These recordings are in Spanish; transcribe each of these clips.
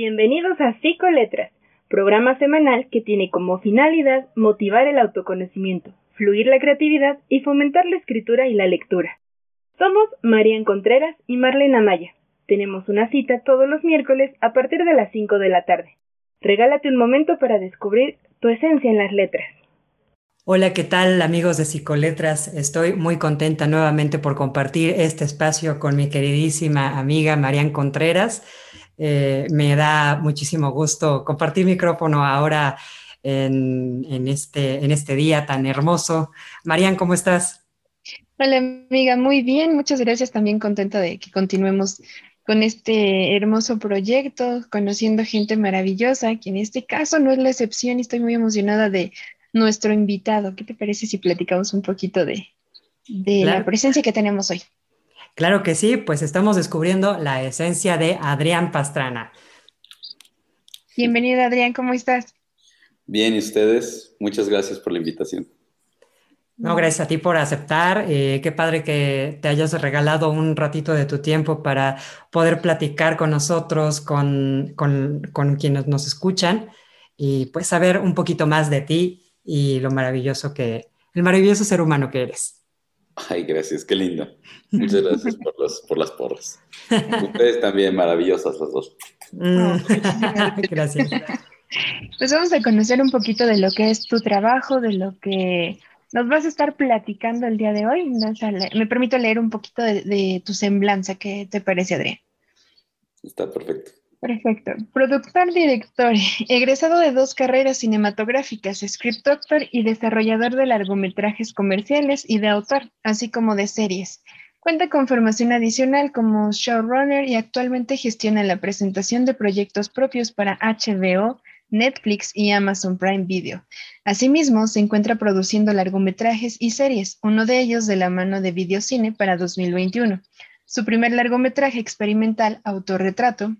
Bienvenidos a Psicoletras, programa semanal que tiene como finalidad motivar el autoconocimiento, fluir la creatividad y fomentar la escritura y la lectura. Somos Marian Contreras y Marlene Amaya. Tenemos una cita todos los miércoles a partir de las 5 de la tarde. Regálate un momento para descubrir tu esencia en las letras. Hola, ¿qué tal amigos de Psicoletras? Estoy muy contenta nuevamente por compartir este espacio con mi queridísima amiga Marian Contreras. Eh, me da muchísimo gusto compartir micrófono ahora en, este, en este día tan hermoso. Marian, ¿cómo estás? Hola amiga, muy bien, muchas gracias. También contenta de que continuemos con este hermoso proyecto, conociendo gente maravillosa, que en este caso no es la excepción y estoy muy emocionada de nuestro invitado. ¿Qué te parece si platicamos un poquito de, la presencia que tenemos hoy? Claro que sí, pues estamos descubriendo la esencia de Adrián Pastrana. Bienvenido Adrián, ¿cómo estás? Bien, ¿y ustedes? Muchas gracias por la invitación. No, gracias a ti por aceptar. Eh, qué padre que te hayas regalado un ratito de tu tiempo para poder platicar con nosotros, con, con, con quienes nos escuchan y pues saber un poquito más de ti y lo maravilloso que, el maravilloso ser humano que eres. Ay, gracias, qué lindo. Muchas gracias por, por las porras. Ustedes también maravillosas las dos. Mm. gracias. Pues vamos a conocer un poquito de lo que es tu trabajo, de lo que nos vas a estar platicando el día de hoy. Me permito leer un poquito de, de tu semblanza. ¿Qué te parece, Adrián? Está perfecto. Perfecto. Productor, director, egresado de dos carreras cinematográficas, script doctor y desarrollador de largometrajes comerciales y de autor, así como de series. Cuenta con formación adicional como showrunner y actualmente gestiona la presentación de proyectos propios para HBO, Netflix y Amazon Prime Video. Asimismo, se encuentra produciendo largometrajes y series, uno de ellos de la mano de Videocine para 2021. Su primer largometraje experimental, Autorretrato,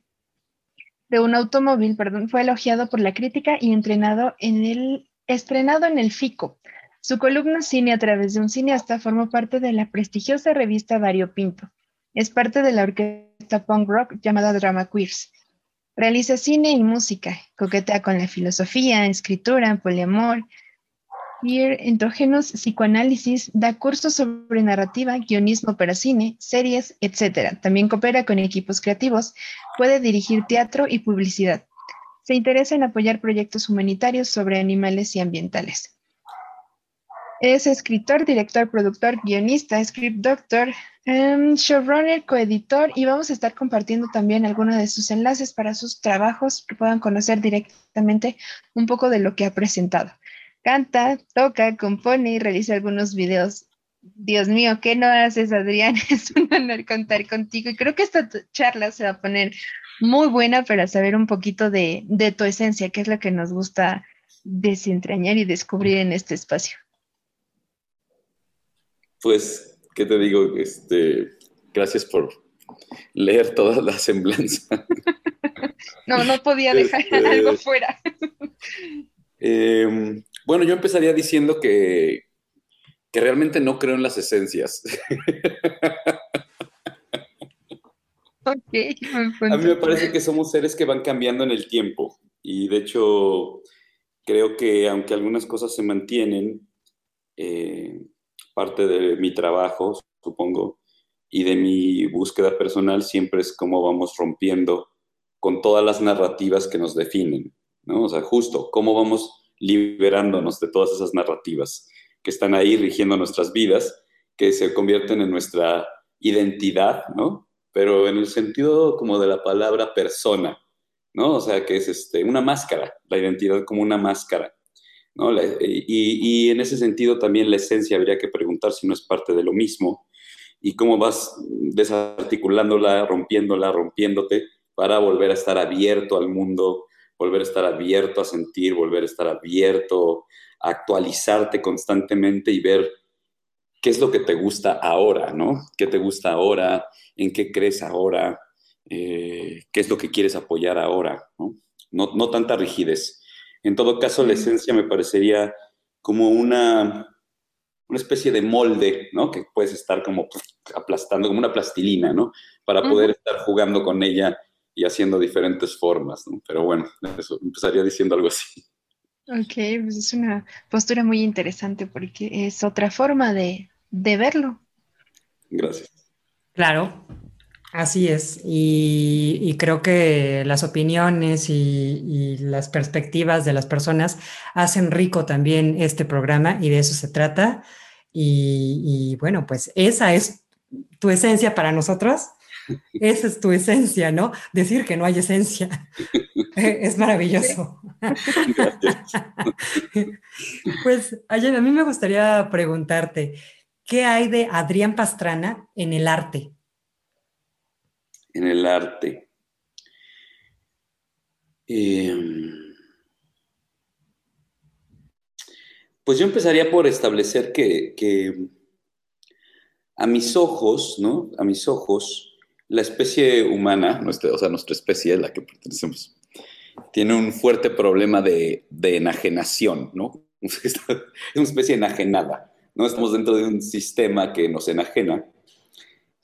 de un automóvil, perdón, fue elogiado por la crítica y entrenado en el, estrenado en el FICO. Su columna Cine a través de un cineasta formó parte de la prestigiosa revista Dario Pinto. Es parte de la orquesta punk rock llamada Drama Queers. Realiza cine y música, coquetea con la filosofía, escritura, poliamor, queer, endógenos, psicoanálisis, da cursos sobre narrativa, guionismo para cine, series, etc. También coopera con equipos creativos, puede dirigir teatro y publicidad. Se interesa en apoyar proyectos humanitarios sobre animales y ambientales. Es escritor, director, productor, guionista, script doctor, em, showrunner, coeditor y vamos a estar compartiendo también algunos de sus enlaces para sus trabajos que puedan conocer directamente un poco de lo que ha presentado. Canta, toca, compone y realiza algunos videos. Dios mío, ¿qué no haces, Adrián? Es un honor contar contigo y creo que esta charla se va a poner muy buena para saber un poquito de, tu esencia, que es lo que nos gusta desentrañar y descubrir en este espacio. Pues, ¿qué te digo? Este, gracias por leer toda la semblanza. no, no podía dejar este, algo fuera. Eh, bueno, yo empezaría diciendo que, realmente no creo en las esencias. A mí me parece que somos seres que van cambiando en el tiempo y de hecho creo que aunque algunas cosas se mantienen, eh, parte de mi trabajo, supongo, y de mi búsqueda personal siempre es cómo vamos rompiendo con todas las narrativas que nos definen, ¿no? O sea, justo cómo vamos liberándonos de todas esas narrativas que están ahí rigiendo nuestras vidas, que se convierten en nuestra identidad, ¿no? Pero en el sentido como de la palabra persona, ¿no? O sea, que es este, una máscara, la identidad como una máscara, ¿no? y, y en ese sentido también la esencia habría que preguntar si no es parte de lo mismo y cómo vas desarticulándola, rompiéndola, rompiéndote para volver a estar abierto al mundo volver a estar abierto a sentir, volver a estar abierto a actualizarte constantemente y ver qué es lo que te gusta ahora, ¿no? ¿Qué te gusta ahora? ¿En qué crees ahora? Eh, ¿Qué es lo que quieres apoyar ahora? ¿no? No, tanta rigidez. En todo caso, la esencia me parecería como una, una especie de molde, ¿no? Que puedes estar como aplastando, como una plastilina, ¿no? Para poder estar jugando con ella y haciendo diferentes formas, ¿no? Pero bueno, eso empezaría diciendo algo así. Ok, pues es una postura muy interesante porque es otra forma de, verlo. Gracias. Claro, así es. Y, creo que las opiniones y, las perspectivas de las personas hacen rico también este programa y de eso se trata. Y, y bueno, pues esa es tu esencia para nosotros. Esa es tu esencia, ¿no? Decir que no hay esencia. es maravilloso. pues, a mí me gustaría preguntarte, ¿qué hay de Adrián Pastrana en el arte? En el arte. Em, pues yo empezaría por establecer que, que a mis ojos, ¿no? A mis ojos, la especie humana, nuestra, o sea, nuestra especie, la que pertenecemos, tiene un fuerte problema de, enajenación, ¿no? Es una especie enajenada, ¿no? Estamos dentro de un sistema que nos enajena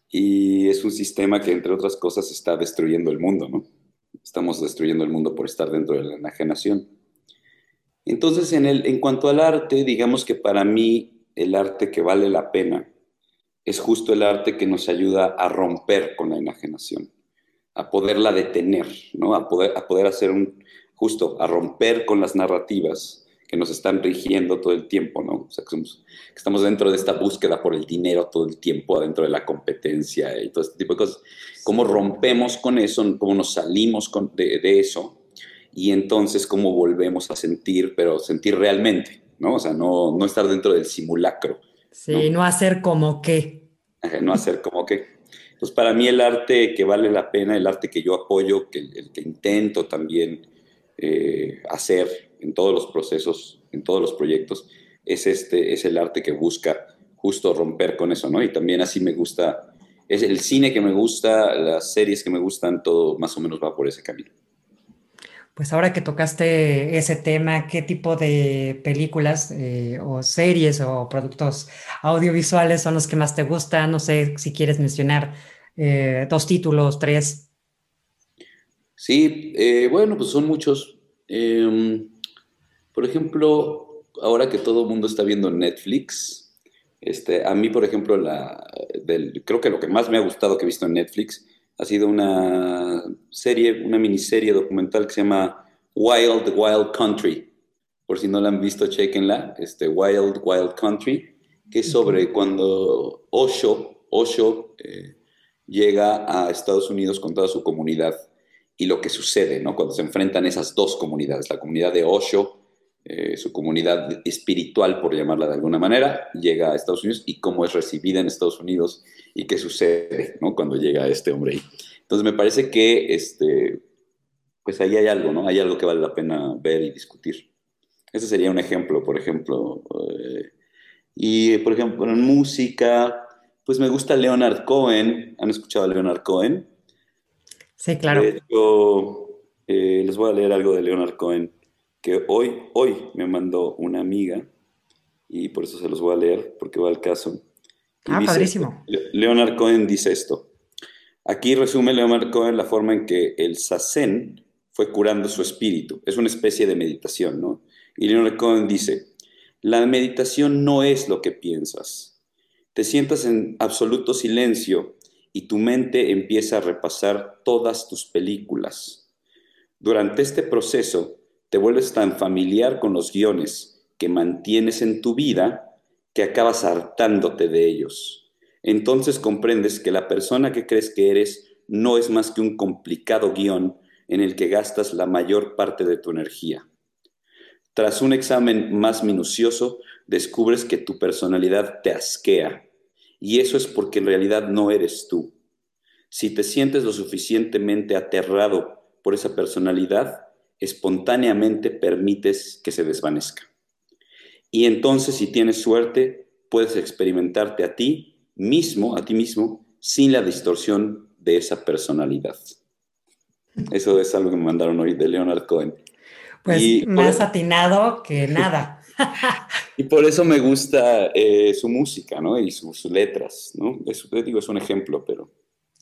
y es un sistema que, entre otras cosas, está destruyendo el mundo, ¿no? Estamos destruyendo el mundo por estar dentro de la enajenación. Entonces, en, el, en cuanto al arte, digamos que para mí el arte que vale la pena es justo el arte que nos ayuda a romper con la enajenación, a poderla detener, ¿no? a, poder, a poder hacer un, justo, a romper con las narrativas que nos están rigiendo todo el tiempo, ¿no? O sea, que, estamos dentro de esta búsqueda por el dinero todo el tiempo, adentro de la competencia y todo este tipo de cosas. ¿Cómo rompemos con eso? ¿Cómo nos salimos de, de eso? Y entonces, ¿cómo volvemos a sentir, pero sentir realmente, ¿no? O sea, no, no estar dentro del simulacro, Sí, no, hacer como que. No hacer como que. Pues para mí el arte que vale la pena, el arte que yo apoyo, que el, que intento también eh, hacer en todos los procesos, en todos los proyectos, es este, es el arte que busca justo romper con eso, ¿no? Y también así me gusta, es el cine que me gusta, las series que me gustan, todo más o menos va por ese camino. Pues ahora que tocaste ese tema, ¿qué tipo de películas eh, o series o productos audiovisuales son los que más te gustan? No sé si quieres mencionar eh, dos títulos, tres. Sí, eh, bueno, pues son muchos. Em, por ejemplo, ahora que todo el mundo está viendo Netflix, este, a mí, por ejemplo, la, creo que lo que más me ha gustado que he visto en Netflix ha sido una serie, una miniserie documental que se llama Wild Wild Country. Por si no la han visto, chequenla. Este, Wild Wild Country, que es sobre cuando Osho, Osho eh, llega a Estados Unidos con toda su comunidad y lo que sucede, ¿no? Cuando se enfrentan esas dos comunidades, la comunidad de Osho, eh, su comunidad espiritual, por llamarla de alguna manera, llega a Estados Unidos y cómo es recibida en Estados Unidos y qué sucede ¿no? cuando llega este hombre ahí. Entonces me parece que este, pues ahí hay algo, ¿no? Hay algo que vale la pena ver y discutir. Ese sería un ejemplo, por ejemplo. Eh, y, por ejemplo, en música, pues me gusta Leonard Cohen. ¿Han escuchado a Leonard Cohen? Sí, claro. Eh, les voy a leer algo de Leonard Cohen, que hoy, hoy me mandó una amiga, y por eso se los voy a leer, porque va al caso. Ah, padrísimo. Leonard Cohen dice esto. Aquí resume Leonard Cohen la forma en que el sazen fue curando su espíritu. Es una especie de meditación, ¿no? Y Leonard Cohen dice, la meditación no es lo que piensas. Te sientas en absoluto silencio y tu mente empieza a repasar todas tus películas. Durante este proceso te vuelves tan familiar con los guiones que mantienes en tu vida que acabas hartándote de ellos. Entonces comprendes que la persona que crees que eres no es más que un complicado guion en el que gastas la mayor parte de tu energía. Tras un examen más minucioso, descubres que tu personalidad te asquea, y eso es porque en realidad no eres tú. Si te sientes lo suficientemente aterrado por esa personalidad, espontáneamente permites que se desvanezca. Y entonces, si tienes suerte, puedes experimentarte a ti mismo, a ti mismo, sin la distorsión de esa personalidad. Eso es algo que me mandaron hoy de Leonard Cohen. Pues más atinado que nada. y por eso me gusta eh, su música, ¿no? Y sus letras, ¿no? digo, es un ejemplo, pero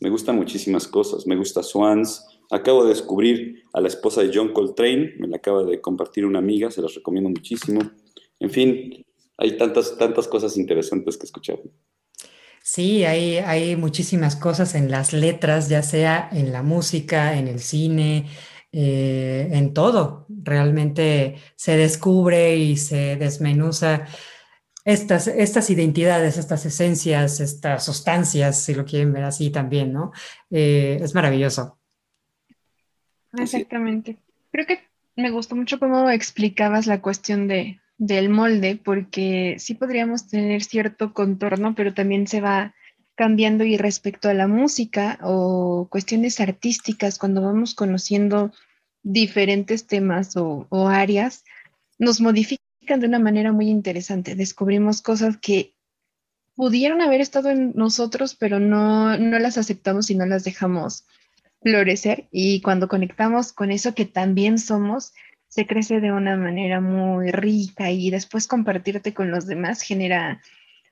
me gustan muchísimas cosas. Me gusta Swans, Acabo de descubrir a la esposa de John Coltrane, me la acaba de compartir una amiga, se las recomiendo muchísimo. En fin, hay tantas, tantas cosas interesantes que escuchar. Sí, hay, hay muchísimas cosas en las letras, ya sea en la música, en el cine, eh, en todo. Realmente se descubre y se desmenuza estas, estas identidades, estas esencias, estas sustancias, si lo quieren ver así también, ¿no? Eh, es maravilloso. Exactamente. Creo que me gustó mucho cómo explicabas la cuestión de, del molde, porque sí podríamos tener cierto contorno, pero también se va cambiando y respecto a la música o cuestiones artísticas, cuando vamos conociendo diferentes temas o, o áreas, nos modifican de una manera muy interesante. Descubrimos cosas que pudieron haber estado en nosotros, pero no, no las aceptamos y no las dejamos florecer. Y cuando conectamos con eso que también somos, se crece de una manera muy rica y después compartirte con los demás genera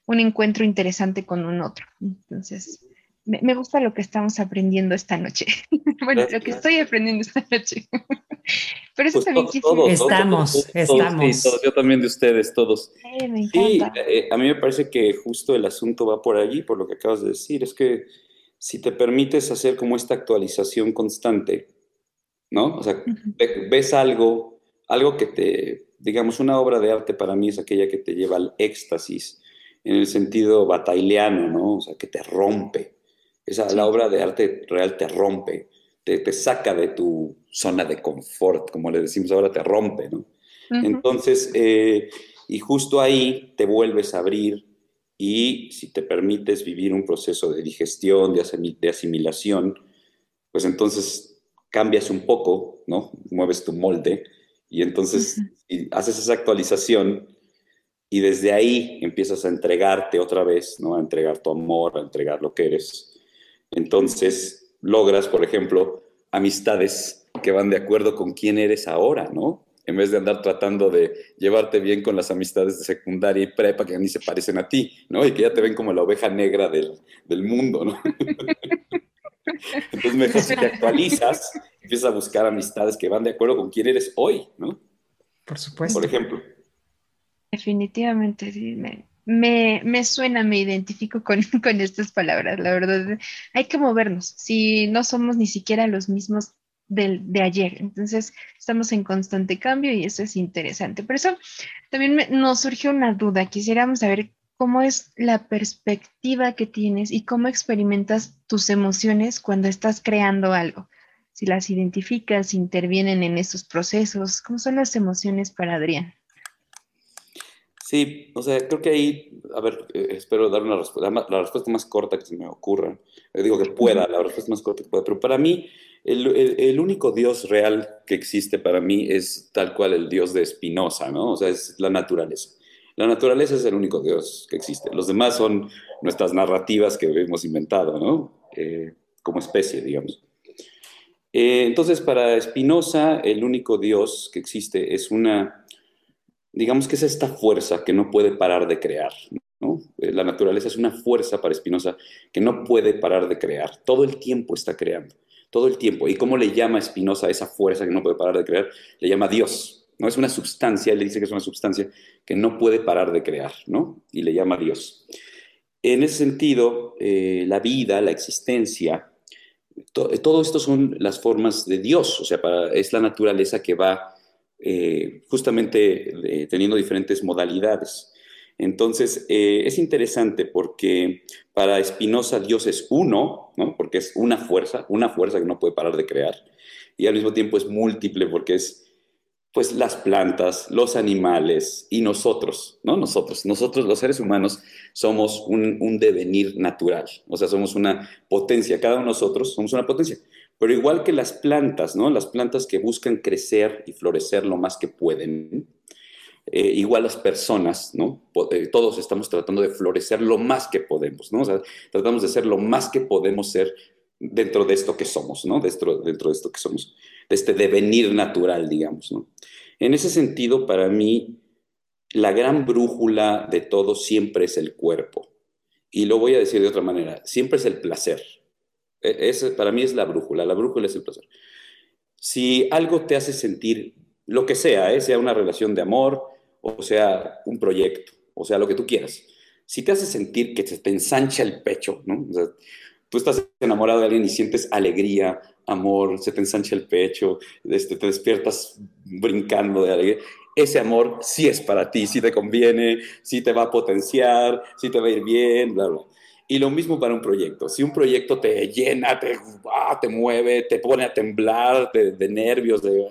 un encuentro interesante con un otro. Entonces, me, gusta lo que estamos aprendiendo esta noche. bueno, lo que estoy aprendiendo esta noche. Pero eso pues también Estamos, estamos. yo también de ustedes, todos. Sí, eh, a mí me parece que justo el asunto va por allí, por lo que acabas de decir. Es que si te permites hacer como esta actualización constante, ¿no? O sea, ves algo, algo que te, digamos, una obra de arte para mí es aquella que te lleva al éxtasis, en el sentido bataileano, ¿no? O sea, que te rompe. Esa, La obra de arte real te rompe, te, te, saca de tu zona de confort, como le decimos ahora, te rompe, ¿no? Entonces, eh, y justo ahí te vuelves a abrir y si te permites vivir un proceso de digestión, de asimilación, pues entonces cambias un poco, ¿no? Mueves tu molde y entonces haces esa actualización y desde ahí empiezas a entregarte otra vez, ¿no? A entregar tu amor, a entregar lo que eres. Entonces logras, por ejemplo, amistades que van de acuerdo con quién eres ahora, ¿no? En vez de andar tratando de llevarte bien con las amistades de secundaria y prepa que ni se parecen a ti, ¿no? Y que ya te ven como la oveja negra del, del mundo, ¿no? Entonces, mejor si te actualizas, empiezas a buscar amistades que van de acuerdo con quién eres hoy, ¿no? Por supuesto. Por ejemplo. Definitivamente, sí. Me, me, suena, me identifico con, con estas palabras, la verdad. Hay que movernos. Si no somos ni siquiera los mismos del, de ayer. Entonces, estamos en constante cambio y eso es interesante. Por eso también nos surgió una duda. Quisiéramos saber cómo es la perspectiva que tienes y cómo experimentas tus emociones cuando estás creando algo. Si las identificas, intervienen en esos procesos, ¿cómo son las emociones para Adrián? Sí, o sea, creo que ahí, a ver, eh, espero dar una respuesta, la respuesta más corta que se me ocurra. Eh, digo que pueda, la respuesta más corta que pueda, pero para mí, el, el, único Dios real que existe para mí es tal cual el Dios de Spinoza, ¿no? O sea, es la naturaleza. La naturaleza es el único Dios que existe. Los demás son nuestras narrativas que hemos inventado, ¿no? Eh, como especie, digamos. Entonces, para Spinoza, el único Dios que existe es una, digamos que es esta fuerza que no puede parar de crear. Eh, la naturaleza es una fuerza para Spinoza que no puede parar de crear. Todo el tiempo está creando, todo el tiempo. ¿Y cómo le llama Spinoza esa fuerza que no puede parar de crear? Le llama Dios. ¿no? Es una sustancia, le dice que es una sustancia que no puede parar de crear, ¿no? Y le llama Dios. En ese sentido, eh, la vida, la existencia, todo esto son las formas de Dios, o sea, es la naturaleza que va eh, justamente teniendo diferentes modalidades. Entonces, eh, es interesante porque para Spinoza Dios es uno, ¿no? porque es una fuerza, una fuerza que no puede parar de crear, y al mismo tiempo es múltiple porque es pues las plantas, los animales y nosotros, ¿no? Nosotros, nosotros los seres humanos somos un, devenir natural, o sea, somos una potencia, cada uno de nosotros somos una potencia, pero igual que las plantas, ¿no? Las plantas que buscan crecer y florecer lo más que pueden, eh, igual las personas, ¿no? Eh, todos estamos tratando de florecer lo más que podemos, ¿no? O sea, tratamos de ser lo más que podemos ser dentro de esto que somos, ¿no? Dentro, de esto que somos, de este devenir natural, digamos, ¿no? En ese sentido, para mí, la gran brújula de todo siempre es el cuerpo. Y lo voy a decir de otra manera, siempre es el placer. E, ese para mí es la brújula, la brújula es el placer. Si algo te hace sentir lo que sea, ¿eh? sea una relación de amor o sea un proyecto, o sea lo que tú quieras, si te hace sentir que se te ensancha el pecho, ¿no? Tú estás enamorado de alguien y sientes alegría, amor, se te ensancha el pecho, este, te despiertas brincando de alegría. Ese amor sí es para ti, sí te conviene, sí te va a potenciar, sí te va a ir bien, bla, bla. Y lo mismo para un proyecto. Si un proyecto te llena, te, ah, te mueve, te pone a temblar de, de, nervios, de,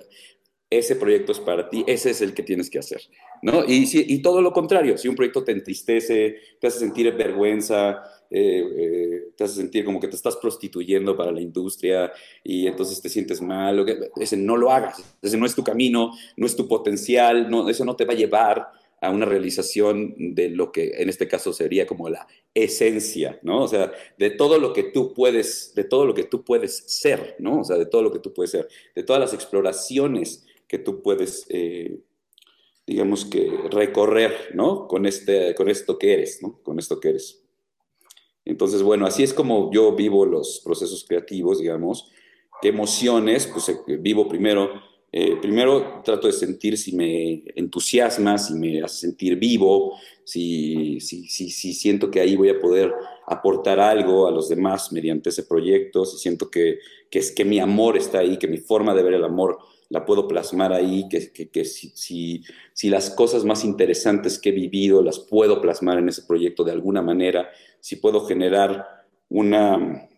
ese proyecto es para ti, ese es el que tienes que hacer. ¿no? Y, si, y todo lo contrario, si un proyecto te entristece, te hace sentir vergüenza, eh, eh, te hace sentir como que te estás prostituyendo para la industria y entonces te sientes mal, ese no lo hagas, ese no es tu camino, no es tu potencial, no, eso no te va a llevar a una realización de lo que en este caso sería como la esencia, ¿no? O sea, de todo lo que tú puedes, de todo lo que tú puedes ser, ¿no? O sea, de todo lo que tú puedes ser, de todas las exploraciones que tú puedes, eh, digamos que, recorrer, ¿no? Con, este, con esto que eres, ¿no? Con esto que eres. Entonces, bueno, así es como yo vivo los procesos creativos, digamos. ¿Qué emociones? Pues eh, vivo primero, eh, primero trato de sentir si me entusiasma, si me hace sentir vivo, si, si, si, si, siento que ahí voy a poder aportar algo a los demás mediante ese proyecto, si siento que, que es que mi amor está ahí, que mi forma de ver el amor la puedo plasmar ahí, que, que, si, si, las cosas más interesantes que he vivido las puedo plasmar en ese proyecto de alguna manera, si puedo generar una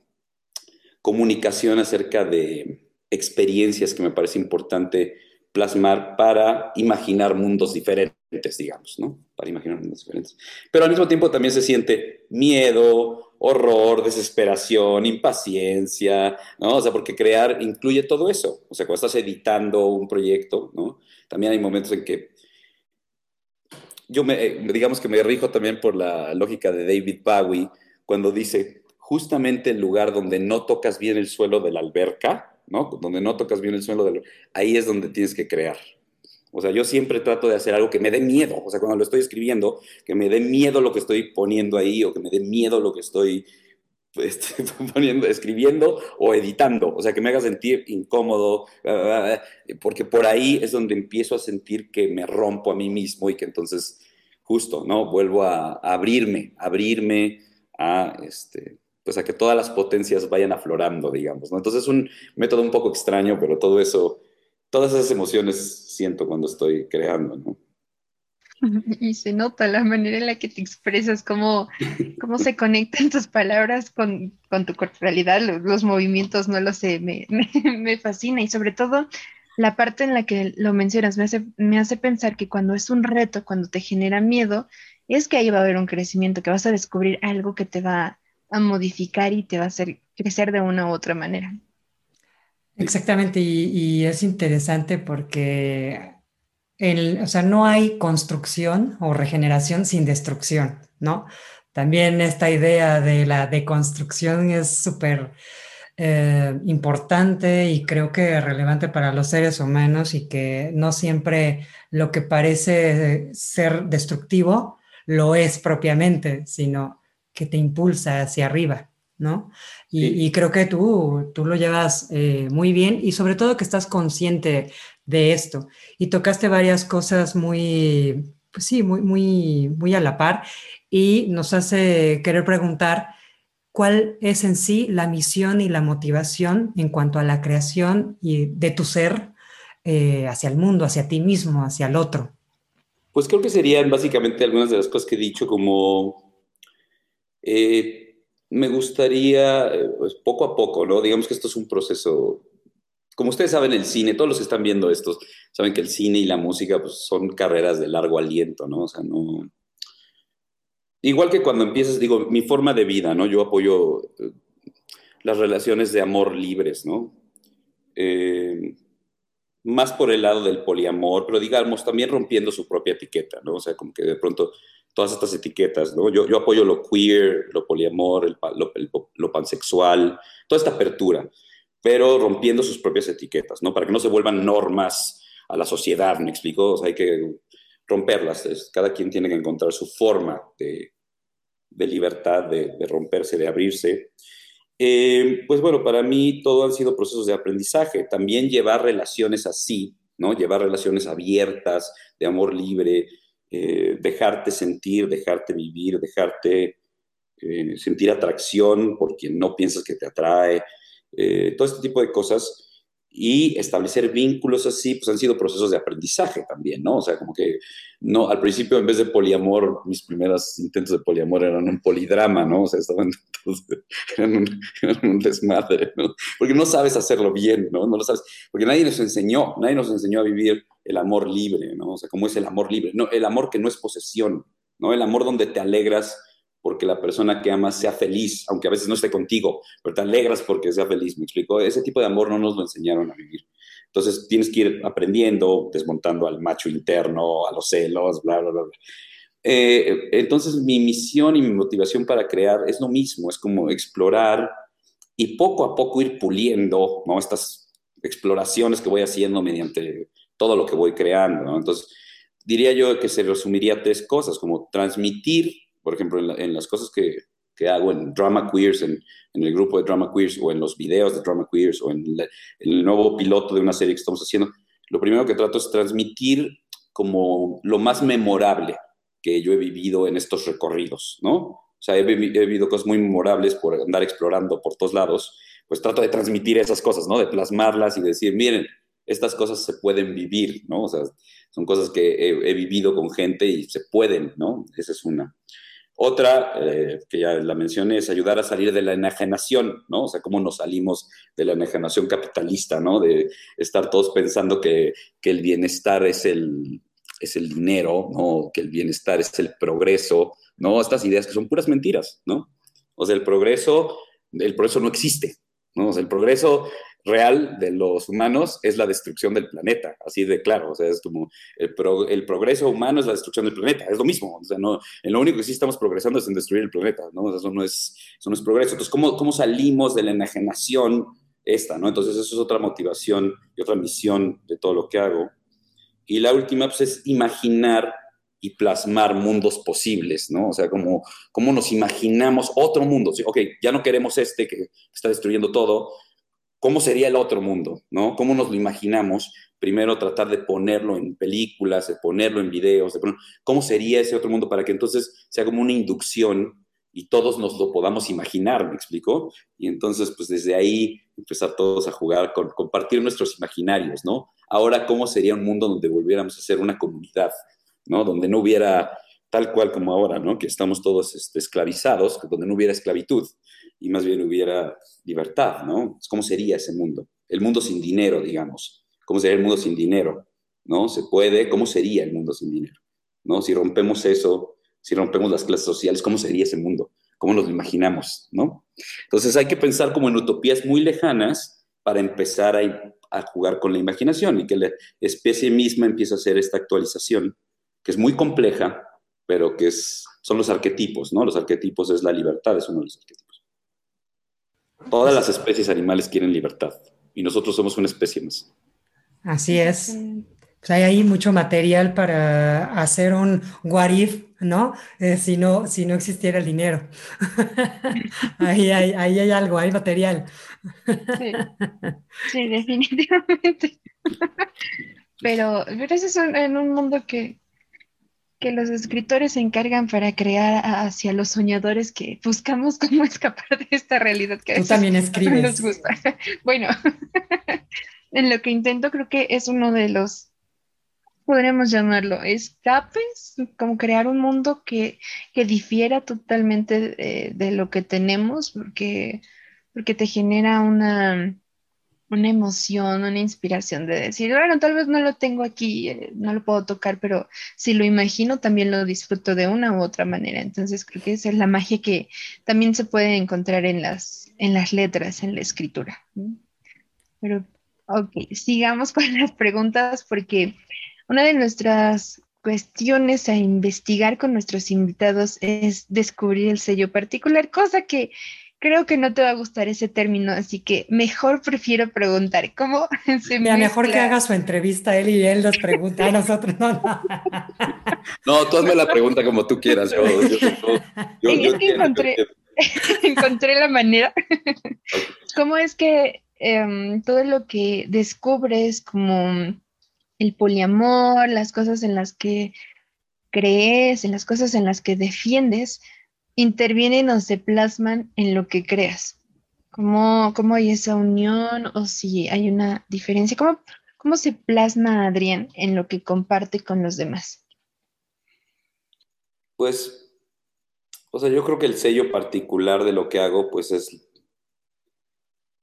comunicación acerca de experiencias que me parece importante plasmar para imaginar mundos diferentes, digamos, ¿no? Para imaginar mundos diferentes. Pero al mismo tiempo también se siente miedo, horror, desesperación, impaciencia, ¿no? O sea, porque crear incluye todo eso. O sea, cuando estás editando un proyecto, ¿no? También hay momentos en que yo me, eh, digamos que me rijo también por la lógica de David Bowie, cuando dice, justamente el lugar donde no tocas bien el suelo de la alberca, ¿no? Donde no tocas bien el suelo del... Ahí es donde tienes que crear. O sea, yo siempre trato de hacer algo que me dé miedo. O sea, cuando lo estoy escribiendo, que me dé miedo lo que estoy poniendo ahí o que me dé miedo lo que estoy este, poniendo, escribiendo o editando. O sea, que me haga sentir incómodo, porque por ahí es donde empiezo a sentir que me rompo a mí mismo y que entonces justo, ¿no? Vuelvo a, abrirme, abrirme a, este, pues a que todas las potencias vayan aflorando, digamos, ¿no? Entonces es un método un poco extraño, pero todo eso todas esas emociones siento cuando estoy creando, ¿no? Y se nota la manera en la que te expresas, cómo, cómo se conectan tus palabras con, con tu corporalidad, los, los, movimientos, no lo sé, me, me, me, fascina y sobre todo la parte en la que lo mencionas me hace, me hace pensar que cuando es un reto, cuando te genera miedo, es que ahí va a haber un crecimiento, que vas a descubrir algo que te va a modificar y te va a hacer crecer de una u otra manera. Exactamente, y, es interesante porque el, o sea, no hay construcción o regeneración sin destrucción, ¿no? También esta idea de la deconstrucción es súper eh, importante y creo que relevante para los seres humanos y que no siempre lo que parece ser destructivo lo es propiamente, sino que te impulsa hacia arriba. ¿no? Y, creo que tú, tú lo llevas eh, muy bien y sobre todo que estás consciente de esto. Y tocaste varias cosas muy, pues sí, muy, muy, muy a la par y nos hace querer preguntar cuál es en sí la misión y la motivación en cuanto a la creación y de tu ser eh, hacia el mundo, hacia ti mismo, hacia el otro. Pues creo que serían básicamente algunas de las cosas que he dicho como... Eh, me gustaría, eh, pues poco a poco, ¿no? Digamos que esto es un proceso, como ustedes saben, el cine, todos los que están viendo esto, saben que el cine y la música pues, son carreras de largo aliento, ¿no? O sea, no... Igual que cuando empiezas, digo, mi forma de vida, ¿no? Yo apoyo eh, las relaciones de amor libres, ¿no? Más por el lado del poliamor, pero digamos, también rompiendo su propia etiqueta, ¿no? O sea, como que de pronto todas estas etiquetas, ¿no? Yo, yo apoyo lo queer, lo poliamor, el, lo, lo, pansexual, toda esta apertura, pero rompiendo sus propias etiquetas, ¿no? Para que no se vuelvan normas a la sociedad, ¿me explico? O sea, hay que romperlas, cada quien tiene que encontrar su forma de, de libertad, de, de, romperse, de abrirse. Eh, pues bueno, para mí todo han sido procesos de aprendizaje. También llevar relaciones así, ¿no? Llevar relaciones abiertas, de amor libre, eh, dejarte sentir, dejarte vivir, dejarte eh, sentir atracción por quien no piensas que te atrae, todo este tipo de cosas y establecer vínculos así, pues han sido procesos de aprendizaje también, ¿no? O sea, como que, no, al principio en vez de poliamor, mis primeros intentos de poliamor eran un polidrama, ¿no? O sea, estaban eran, un, un, desmadre, ¿no? Porque no sabes hacerlo bien, ¿no? No lo sabes, porque nadie nos enseñó, nadie nos enseñó a vivir el amor libre, ¿no? O sea, ¿cómo es el amor libre? No, el amor que no es posesión, ¿no? El amor donde te alegras porque la persona que amas sea feliz, aunque a veces no esté contigo, pero te alegras porque sea feliz, me explico. Ese tipo de amor no nos lo enseñaron a vivir. Entonces tienes que ir aprendiendo, desmontando al macho interno, a los celos, bla, bla, bla. Eh, entonces mi misión y mi motivación para crear es lo mismo, es como explorar y poco a poco ir puliendo ¿no? estas exploraciones que voy haciendo mediante todo lo que voy creando. ¿no? Entonces diría yo que se resumiría tres cosas, como transmitir por ejemplo, en, las cosas que, que, hago en Drama Queers, en, en, el grupo de Drama Queers, o en los videos de Drama Queers, o en, el nuevo piloto de una serie que estamos haciendo, lo primero que trato es transmitir como lo más memorable que yo he vivido en estos recorridos, ¿no? O sea, he, vivido cosas muy memorables por andar explorando por todos lados, pues trato de transmitir esas cosas, ¿no? De plasmarlas y decir, miren, estas cosas se pueden vivir, ¿no? O sea, son cosas que he, he vivido con gente y se pueden, ¿no? Esa es una. Otra, eh, que ya la mencioné, es ayudar a salir de la enajenación, ¿no? O sea, cómo nos salimos de la enajenación capitalista, ¿no? De estar todos pensando que, el bienestar es el, es el dinero, ¿no? Que el bienestar es el progreso, ¿no? Estas ideas que son puras mentiras, ¿no? O sea, el progreso, el progreso no existe, ¿no? O sea, el progreso real de los humanos es la destrucción del planeta, así de claro, o sea, es como el, progreso humano es la destrucción del planeta, es lo mismo, o sea, no, en lo único que sí estamos progresando es en destruir el planeta, ¿no? eso, no es, eso no es progreso. Entonces, ¿cómo, ¿cómo salimos de la enajenación esta, ¿no? Entonces, eso es otra motivación y otra misión de todo lo que hago. Y la última, pues, es imaginar y plasmar mundos posibles, ¿no? O sea, como, cómo nos imaginamos otro mundo. ¿sí? Ok, ya no queremos este que está destruyendo todo, ¿Cómo sería el otro mundo? ¿no? ¿Cómo nos lo imaginamos? Primero tratar de ponerlo en películas, de ponerlo en videos, de cómo sería ese otro mundo para que entonces sea como una inducción y todos nos lo podamos imaginar, ¿me explico? Y entonces, pues desde ahí empezar todos a jugar, con, compartir nuestros imaginarios, ¿no? Ahora, ¿cómo sería un mundo donde volviéramos a ser una comunidad, ¿no? Donde no hubiera tal cual como ahora, ¿no? Que estamos todos este, esclavizados, donde no hubiera esclavitud y más bien hubiera libertad, ¿no? ¿Cómo sería ese mundo? El mundo sin dinero, digamos. ¿Cómo sería el mundo sin dinero? ¿No? ¿Se puede? ¿Cómo sería el mundo sin dinero? ¿No? Si rompemos eso, si rompemos las clases sociales, ¿cómo sería ese mundo? ¿Cómo nos lo imaginamos? ¿No? Entonces hay que pensar como en utopías muy lejanas para empezar a, jugar con la imaginación y que la especie misma empiece a hacer esta actualización, que es muy compleja, pero que es, son los arquetipos, ¿no? Los arquetipos es la libertad, es uno de los arquetipos. Todas las especies animales quieren libertad y nosotros somos una especie más. Así es. Pues hay ahí mucho material para hacer un what if, ¿no? Eh, si ¿no? Si no existiera el dinero. ahí, hay, ahí hay algo, hay material. sí. sí, definitivamente. pero, pero eso es en un mundo que, que los escritores se encargan para crear hacia los soñadores que buscamos cómo escapar de esta realidad que Tú también escribes. nos gusta. bueno, en lo que intento creo que es uno de los, podríamos llamarlo, escapes, como crear un mundo que, que difiera totalmente de, de lo que tenemos, porque, porque te genera una una emoción, una inspiración de decir, bueno, tal vez no lo tengo aquí, eh, no lo puedo tocar, pero si lo imagino también lo disfruto de una u otra manera. Entonces creo que esa es la magia que también se puede encontrar en las, en las letras, en la escritura. Pero, ok, sigamos con las preguntas porque una de nuestras cuestiones a investigar con nuestros invitados es descubrir el sello particular, cosa que creo que no te va a gustar ese término, así que mejor prefiero preguntar cómo se Mira, mejor que haga su entrevista él y él nos pregunta a nosotros. No, no. no tú hazme la pregunta como tú quieras. Yo, yo, yo, encontré, encontré la manera. ¿Cómo es que em, todo lo que descubres como el poliamor, las cosas en las que crees, en las cosas en las que defiendes, intervienen o se plasman en lo que creas? ¿Cómo, cómo hay esa unión o si hay una diferencia? ¿Cómo, ¿Cómo se plasma Adrián en lo que comparte con los demás? Pues, o sea, yo creo que el sello particular de lo que hago, pues es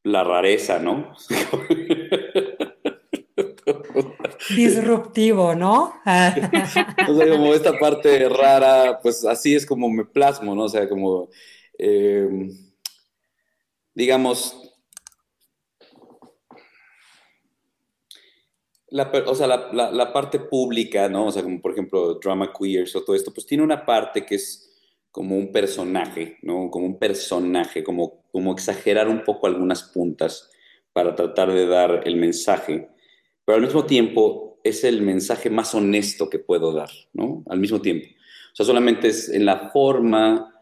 la rareza, ¿no? Disruptivo, ¿no? o sea, como esta parte rara, pues así es como me plasmo, ¿no? O sea, como, eh, digamos, La, o sea, la, la, parte pública, ¿no? O sea, como por ejemplo Drama Queers o todo esto, pues tiene una parte que es como un personaje, ¿no? Como un personaje, como, como exagerar un poco algunas puntas para tratar de dar el mensaje, pero al mismo tiempo es el mensaje más honesto que puedo dar, ¿no? Al mismo tiempo. O sea, solamente es en la forma,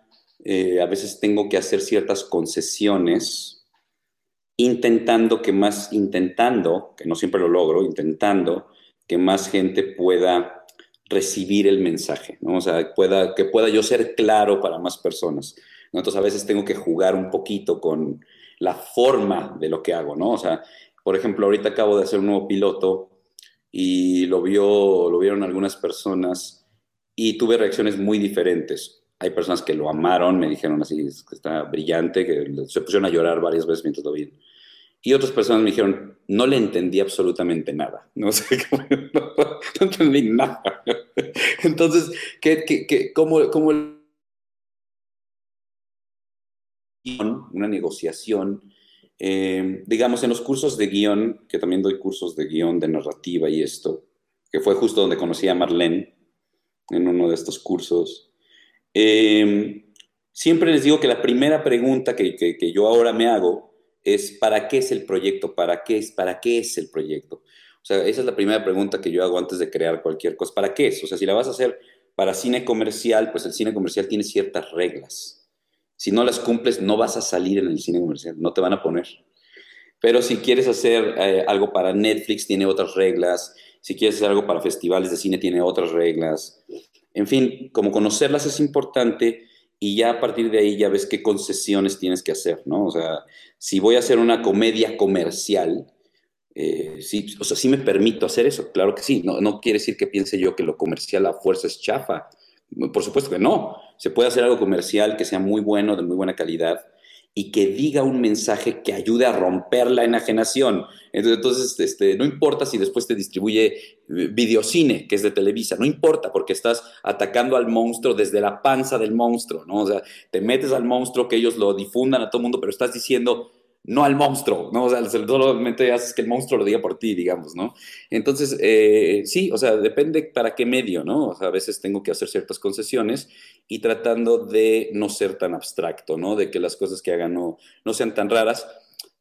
eh, a veces tengo que hacer ciertas concesiones intentando que más, intentando, que no siempre lo logro, intentando que más gente pueda recibir el mensaje, ¿no? O sea, pueda, que pueda yo ser claro para más personas. Entonces a veces tengo que jugar un poquito con la forma de lo que hago, ¿no? O sea, por ejemplo, ahorita acabo de hacer un nuevo piloto y lo, vio, lo vieron algunas personas y tuve reacciones muy diferentes. Hay personas que lo amaron, me dijeron así, que está brillante, que se pusieron a llorar varias veces mientras lo vi. Y otras personas me dijeron, no le entendí absolutamente nada. No sé, no, entendí nada. Entonces, ¿qué, qué, qué, cómo, cómo una negociación, eh, digamos, en los cursos de guion, que también doy cursos de guion, de narrativa y esto, que fue justo donde conocí a Marlene en uno de estos cursos. Eh, siempre les digo que la primera pregunta que, que, yo ahora me hago es ¿para qué es el proyecto? ¿Para qué es, para qué es el proyecto? O sea, esa es la primera pregunta que yo hago antes de crear cualquier cosa. ¿Para qué es? O sea, si la vas a hacer para cine comercial, pues el cine comercial tiene ciertas reglas. Si no las cumples, no vas a salir en el cine comercial, no te van a poner. Pero si quieres hacer eh, algo para Netflix, tiene otras reglas. Si quieres hacer algo para festivales de cine, tiene otras reglas. En fin, como conocerlas es importante y ya a partir de ahí ya ves qué concesiones tienes que hacer, ¿no? O sea, si voy a hacer una comedia comercial, eh, sí, o sea, sí me permito hacer eso, claro que sí, no, no quiere decir que piense yo que lo comercial a fuerza es chafa, por supuesto que no, se puede hacer algo comercial que sea muy bueno, de muy buena calidad, y que diga un mensaje que ayude a romper la enajenación. Entonces, este, no importa si después te distribuye eh, videocine, que es de Televisa, no importa, porque estás atacando al monstruo desde la panza del monstruo, ¿no? O sea, te metes al monstruo, que ellos lo difundan a todo el mundo, pero estás diciendo, no al monstruo, ¿no? O sea, solamente haces que el monstruo lo diga por ti, digamos, ¿no? Entonces, eh, sí, o sea, depende para qué medio, ¿no? O sea, a veces tengo que hacer ciertas concesiones y tratando de no ser tan abstracto, ¿no? De que las cosas que hagan no, no sean tan raras.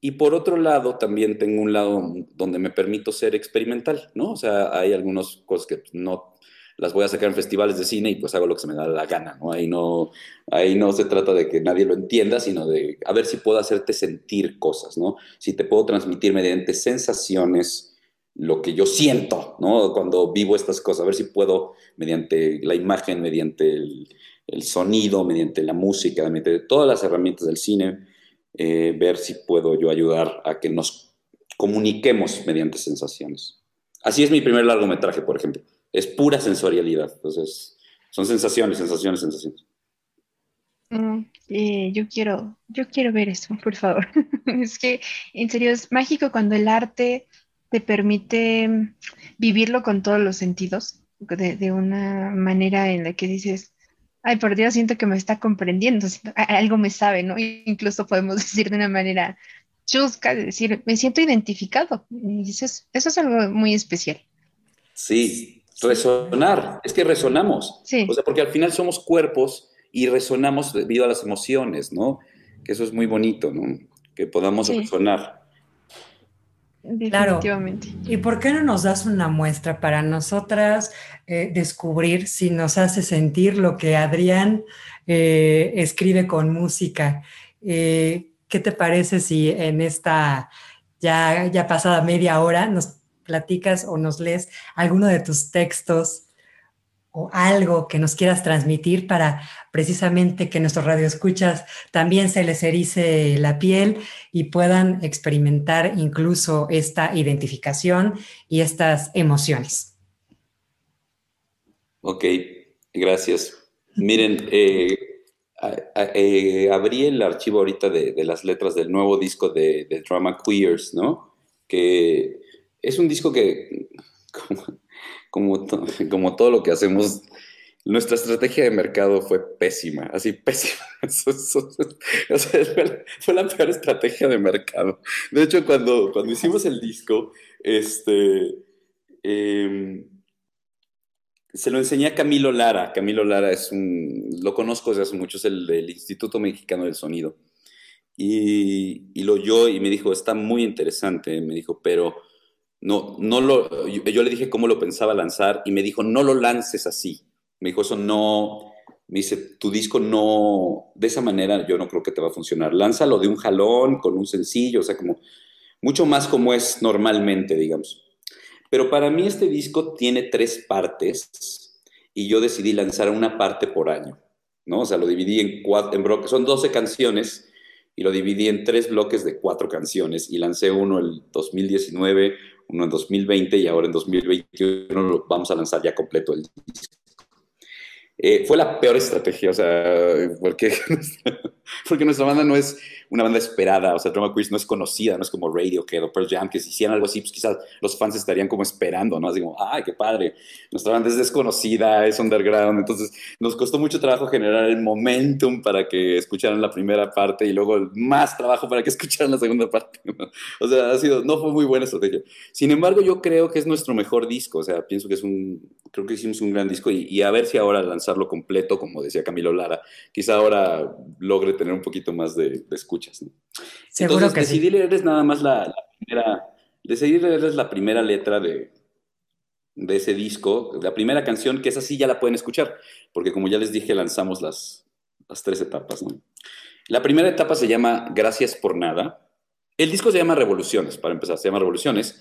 Y por otro lado, también tengo un lado donde me permito ser experimental, ¿no? O sea, hay algunas cosas que no las voy a sacar en festivales de cine y pues hago lo que se me da la gana, ¿no? Ahí no, ahí no se trata de que nadie lo entienda, sino de a ver si puedo hacerte sentir cosas, ¿no? Si te puedo transmitir mediante sensaciones lo que yo siento, ¿no? Cuando vivo estas cosas, a ver si puedo mediante la imagen, mediante el, sonido, mediante la música, mediante todas las herramientas del cine, eh, ver si puedo yo ayudar a que nos comuniquemos mediante sensaciones. Así es mi primer largometraje, por ejemplo es pura sensorialidad. Entonces, son sensaciones, sensaciones, sensaciones. Mm, yo quiero, yo quiero ver eso, por favor. es que, en serio, es mágico cuando el arte te permite vivirlo con todos los sentidos, de, una manera en la que dices, ay, por Dios, siento que me está comprendiendo, algo me sabe, ¿no? Incluso podemos decir de una manera chusca, decir, me siento identificado. Y eso eso es algo muy especial. Sí, Resonar, es que resonamos. Sí. O sea, porque al final somos cuerpos y resonamos debido a las emociones, ¿no? Que eso es muy bonito, ¿no? Que podamos resonar. Definitivamente. ¿Y por qué no nos das una muestra para nosotras eh, descubrir si nos hace sentir lo que Adrián eh, escribe con música. Eh, ¿Qué te parece si en esta ya, ya pasada media hora nos platicas o nos lees alguno de tus textos o algo que nos quieras transmitir para precisamente que nuestros radioescuchas también se les erice la piel y puedan experimentar incluso esta identificación y estas emociones. Ok, gracias. Miren, eh, eh, abrí el archivo ahorita de, las letras del nuevo disco de, de, Drama Queers, ¿no? Que es un disco que, como, como, todo lo que hacemos, nuestra estrategia de mercado fue pésima, así pésima. fue, la, peor estrategia de mercado. De hecho, cuando, cuando hicimos el disco, este... Em, se lo enseñé a Camilo Lara. Camilo Lara es un, lo conozco desde hace mucho, es el del Instituto Mexicano del Sonido. Y, y lo oyó y me dijo, está muy interesante, me dijo, pero no, no lo, yo, le dije cómo lo pensaba lanzar y me dijo, no lo lances así. Me dijo, eso no, me dice, tu disco no, de esa manera yo no creo que te va a funcionar. Lánzalo de un jalón, con un sencillo, o sea, como mucho más como es normalmente, digamos. Pero para mí este disco tiene tres partes y yo decidí lanzar una parte por año, ¿no? O sea, lo dividí en cuatro, en bloques, son 12 canciones y lo dividí en tres bloques de cuatro canciones y lancé uno el 2019, uno en 2020 y ahora en 2021 lo vamos a lanzar ya completo el disco. Eh, fue la peor estrategia, o sea, porque, porque nuestra banda no es una banda esperada, o sea, Drama Quiz no es conocida, no es como Radiohead o Pearl Jam, que si hicieran algo así, pues quizás los fans estarían como esperando, ¿no? Así como, ay, qué padre, nuestra banda es desconocida, es underground, entonces nos costó mucho trabajo generar el momentum para que escucharan la primera parte y luego más trabajo para que escucharan la segunda parte, O sea, ha sido, no fue muy buena estrategia. Sin embargo, yo creo que es nuestro mejor disco, o sea, pienso que es un, creo que hicimos un gran disco y, a ver si ahora lanzarlo completo, como decía Camilo Lara, quizá ahora logre tener un poquito más de, de escucha Seguro que decidí leerles nada más la, primera, decidí leerles la primera letra de, de ese disco, la primera canción, que es así ya la pueden escuchar, porque como ya les dije, lanzamos las, las tres etapas. La primera etapa se llama Gracias por nada. El disco se llama Revoluciones, para empezar, se llama Revoluciones.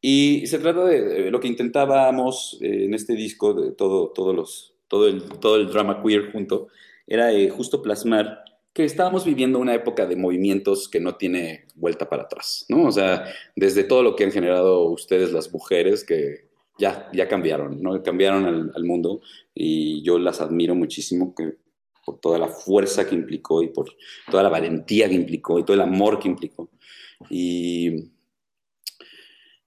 Y se trata de, lo que intentábamos eh, en este disco, de todo, todos los, todo, el, todo el drama queer junto, era eh, justo plasmar que estábamos viviendo una época de movimientos que no tiene vuelta para atrás, ¿no? O sea, desde todo lo que han generado ustedes las mujeres que ya, ya cambiaron, ¿no? Cambiaron al, mundo y yo las admiro muchísimo por toda la fuerza que implicó y por toda la valentía que implicó y todo el amor que implicó. Y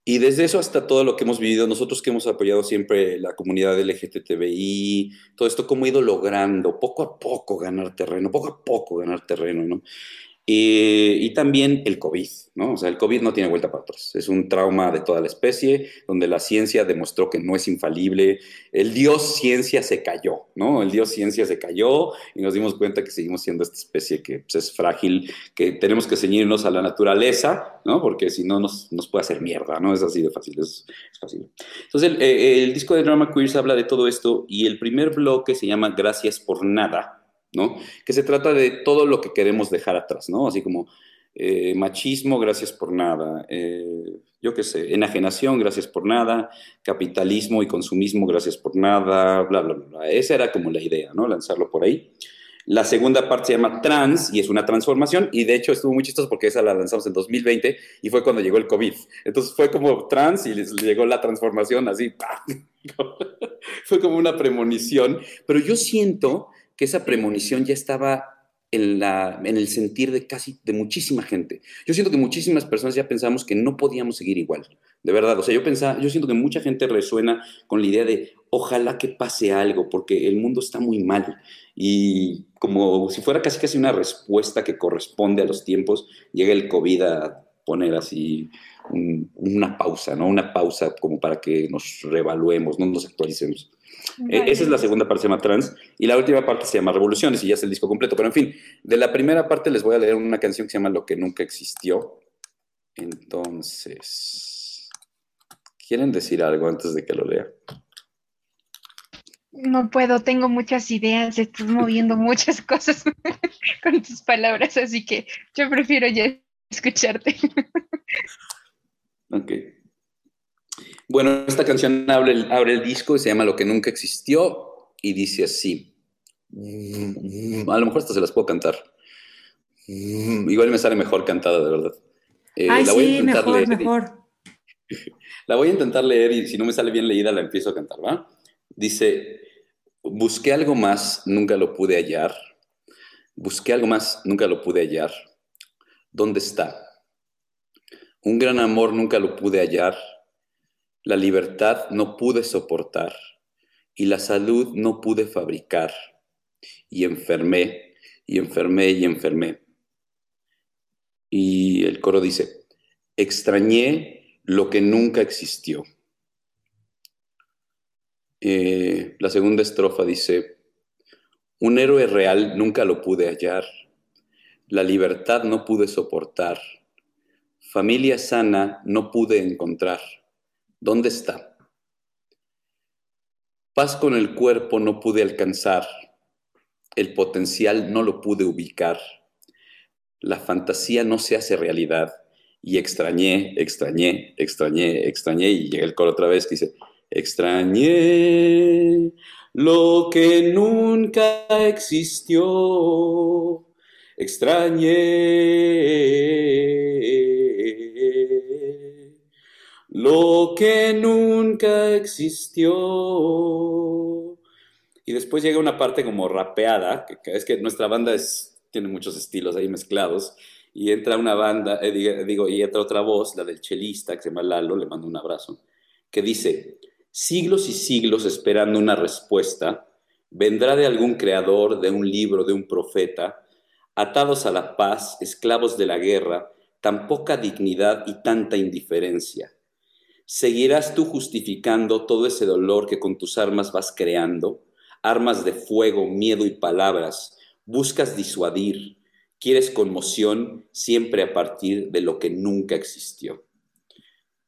y desde eso hasta todo lo que hemos vivido, nosotros que hemos apoyado siempre la comunidad LGTBI, todo esto, cómo ha ido logrando poco a poco ganar terreno, poco a poco ganar terreno, ¿no? Eh, y también el COVID, ¿no? O sea, el COVID no tiene vuelta para atrás. Es un trauma de toda la especie, donde la ciencia demostró que no es infalible. El dios ciencia se cayó, ¿no? El dios ciencia se cayó y nos dimos cuenta que seguimos siendo esta especie que pues, es frágil, que tenemos que ceñirnos a la naturaleza, ¿no? Porque si no nos, nos, puede hacer mierda, ¿no? Es así de fácil, es, fácil. Entonces, el, eh, el disco de Drama Queers habla de todo esto y el primer bloque se llama Gracias por Nada. ¿No? Que se trata de todo lo que queremos dejar atrás, ¿no? Así como eh, machismo, gracias por nada, eh, yo qué sé, enajenación, gracias por nada, capitalismo y consumismo, gracias por nada, bla, bla, bla. Esa era como la idea, ¿no? Lanzarlo por ahí. La segunda parte se llama Trans y es una transformación y de hecho estuvo muy chistoso porque esa la lanzamos en 2020 y fue cuando llegó el COVID. Entonces fue como trans y les llegó la transformación así. fue como una premonición, pero yo siento que esa premonición ya estaba en, la, en el sentir de casi, de muchísima gente. Yo siento que muchísimas personas ya pensamos que no podíamos seguir igual, de verdad. O sea, yo pensaba, yo siento que mucha gente resuena con la idea de ojalá que pase algo, porque el mundo está muy mal. Y como si fuera casi casi una respuesta que corresponde a los tiempos, llega el COVID a poner así una pausa, ¿no? Una pausa como para que nos reevaluemos, no nos actualicemos. Eh, esa es la segunda parte, se llama Trans, y la última parte se llama Revoluciones, y ya es el disco completo. Pero en fin, de la primera parte les voy a leer una canción que se llama Lo que nunca existió. Entonces, ¿quieren decir algo antes de que lo lea? No puedo, tengo muchas ideas, estás moviendo muchas cosas con tus palabras, así que yo prefiero ya escucharte. Ok. Bueno, esta canción abre el, abre el disco y se llama Lo que nunca existió y dice así. A lo mejor hasta se las puedo cantar. Igual me sale mejor cantada, de verdad. Eh, Ay, la voy sí, a intentar mejor, leer. mejor. La voy a intentar leer y si no me sale bien leída la empiezo a cantar, ¿va? Dice, busqué algo más, nunca lo pude hallar. Busqué algo más, nunca lo pude hallar. ¿Dónde está? Un gran amor nunca lo pude hallar. La libertad no pude soportar. Y la salud no pude fabricar. Y enfermé, y enfermé, y enfermé. Y el coro dice, extrañé lo que nunca existió. Eh, la segunda estrofa dice, un héroe real nunca lo pude hallar, la libertad no pude soportar, familia sana no pude encontrar. ¿Dónde está? Paz con el cuerpo no pude alcanzar, el potencial no lo pude ubicar, la fantasía no se hace realidad y extrañé, extrañé, extrañé, extrañé y llega el coro otra vez que dice, Extrañé lo que nunca existió. Extrañé lo que nunca existió. Y después llega una parte como rapeada, que es que nuestra banda es, tiene muchos estilos ahí mezclados, y entra una banda, eh, digo, y entra otra voz, la del chelista, que se llama Lalo, le mando un abrazo, que dice, siglos y siglos esperando una respuesta, vendrá de algún creador, de un libro, de un profeta, atados a la paz, esclavos de la guerra, tan poca dignidad y tanta indiferencia. ¿Seguirás tú justificando todo ese dolor que con tus armas vas creando? Armas de fuego, miedo y palabras. Buscas disuadir. Quieres conmoción siempre a partir de lo que nunca existió.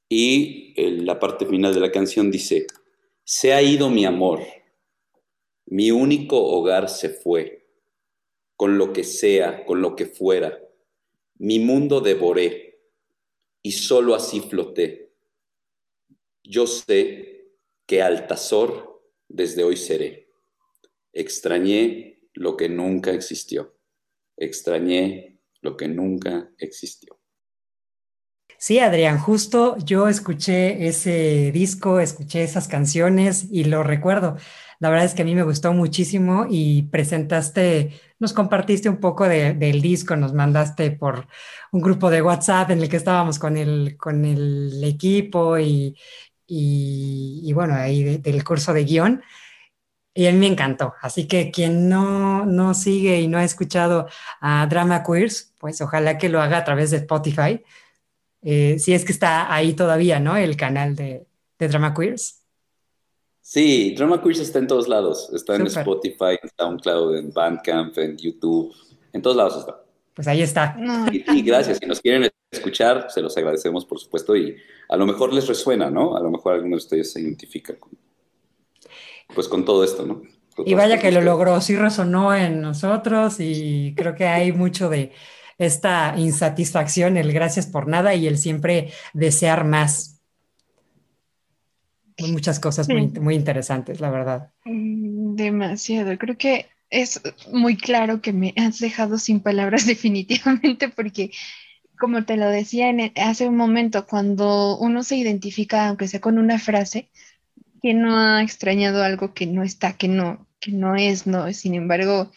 Y la parte final de la canción dice, se ha ido mi amor, mi único hogar se fue, con lo que sea, con lo que fuera, mi mundo devoré y solo así floté. Yo sé que Altazor desde hoy seré. Extrañé lo que nunca existió. Extrañé lo que nunca existió. Sí, Adrián, justo yo escuché ese disco, escuché esas canciones y lo recuerdo. La verdad es que a mí me gustó muchísimo y presentaste, nos compartiste un poco del disco, nos mandaste por un grupo de WhatsApp en el que estábamos con el, con el equipo y, y, bueno, ahí del curso de guion. Y a mí me encantó. Así que quien no, no sigue y no ha escuchado a Drama Queers, pues ojalá que lo haga a través de Spotify eh, si es que está ahí todavía, ¿no? El canal de, Drama Queers. Sí, Drama Queers está en todos lados. Está en Spotify, en SoundCloud, en Bandcamp, en YouTube. En todos lados está. Pues ahí está. Y, gracias. Si nos quieren escuchar, se los agradecemos, por supuesto. Y a lo mejor les resuena, ¿no? A lo mejor alguno de ustedes se identifica con, pues con todo esto, ¿no? y vaya que lo logró, sí resonó en nosotros y creo que hay mucho de, esta insatisfacción, el gracias por nada y el siempre desear más. Muchas cosas muy, muy interesantes, la verdad. Mm, demasiado. Creo que es muy claro que me has dejado sin palabras definitivamente porque, como te lo decía hace un momento, cuando uno se identifica, aunque sea con una frase, que no ha extrañado algo que no está, que no, que no es, no, sin embargo,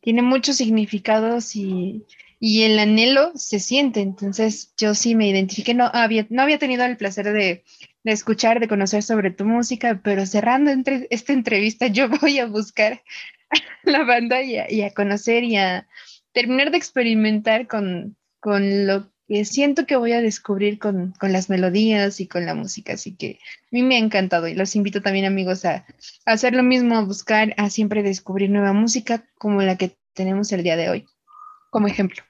tiene muchos significados y y el anhelo se siente. Entonces yo sí me identifiqué, no había, no había tenido el placer de, escuchar, de conocer sobre tu música, pero cerrando entre, esta entrevista yo voy a buscar la banda y a, conocer y a terminar de experimentar con, lo que siento que voy a descubrir con, las melodías y con la música. Así que a mí me ha encantado y los invito también amigos a, a hacer lo mismo, a buscar, a siempre descubrir nueva música como la que tenemos el día de hoy, como ejemplo.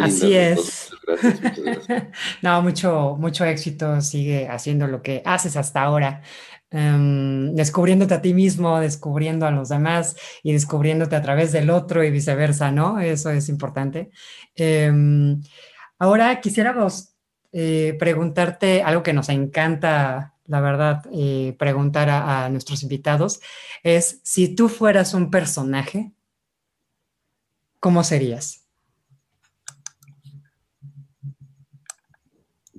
Así es. Muchas gracias, no, mucho, mucho éxito. Sigue haciendo lo que haces hasta ahora. Em, descubriéndote a ti mismo, descubriendo a los demás y descubriéndote a través del otro y viceversa, ¿no? Eso es importante. Em, ahora quisiéramos eh, preguntarte algo que nos encanta, la verdad, eh, preguntar a nuestros invitados, es si tú fueras un personaje, ¿cómo serías?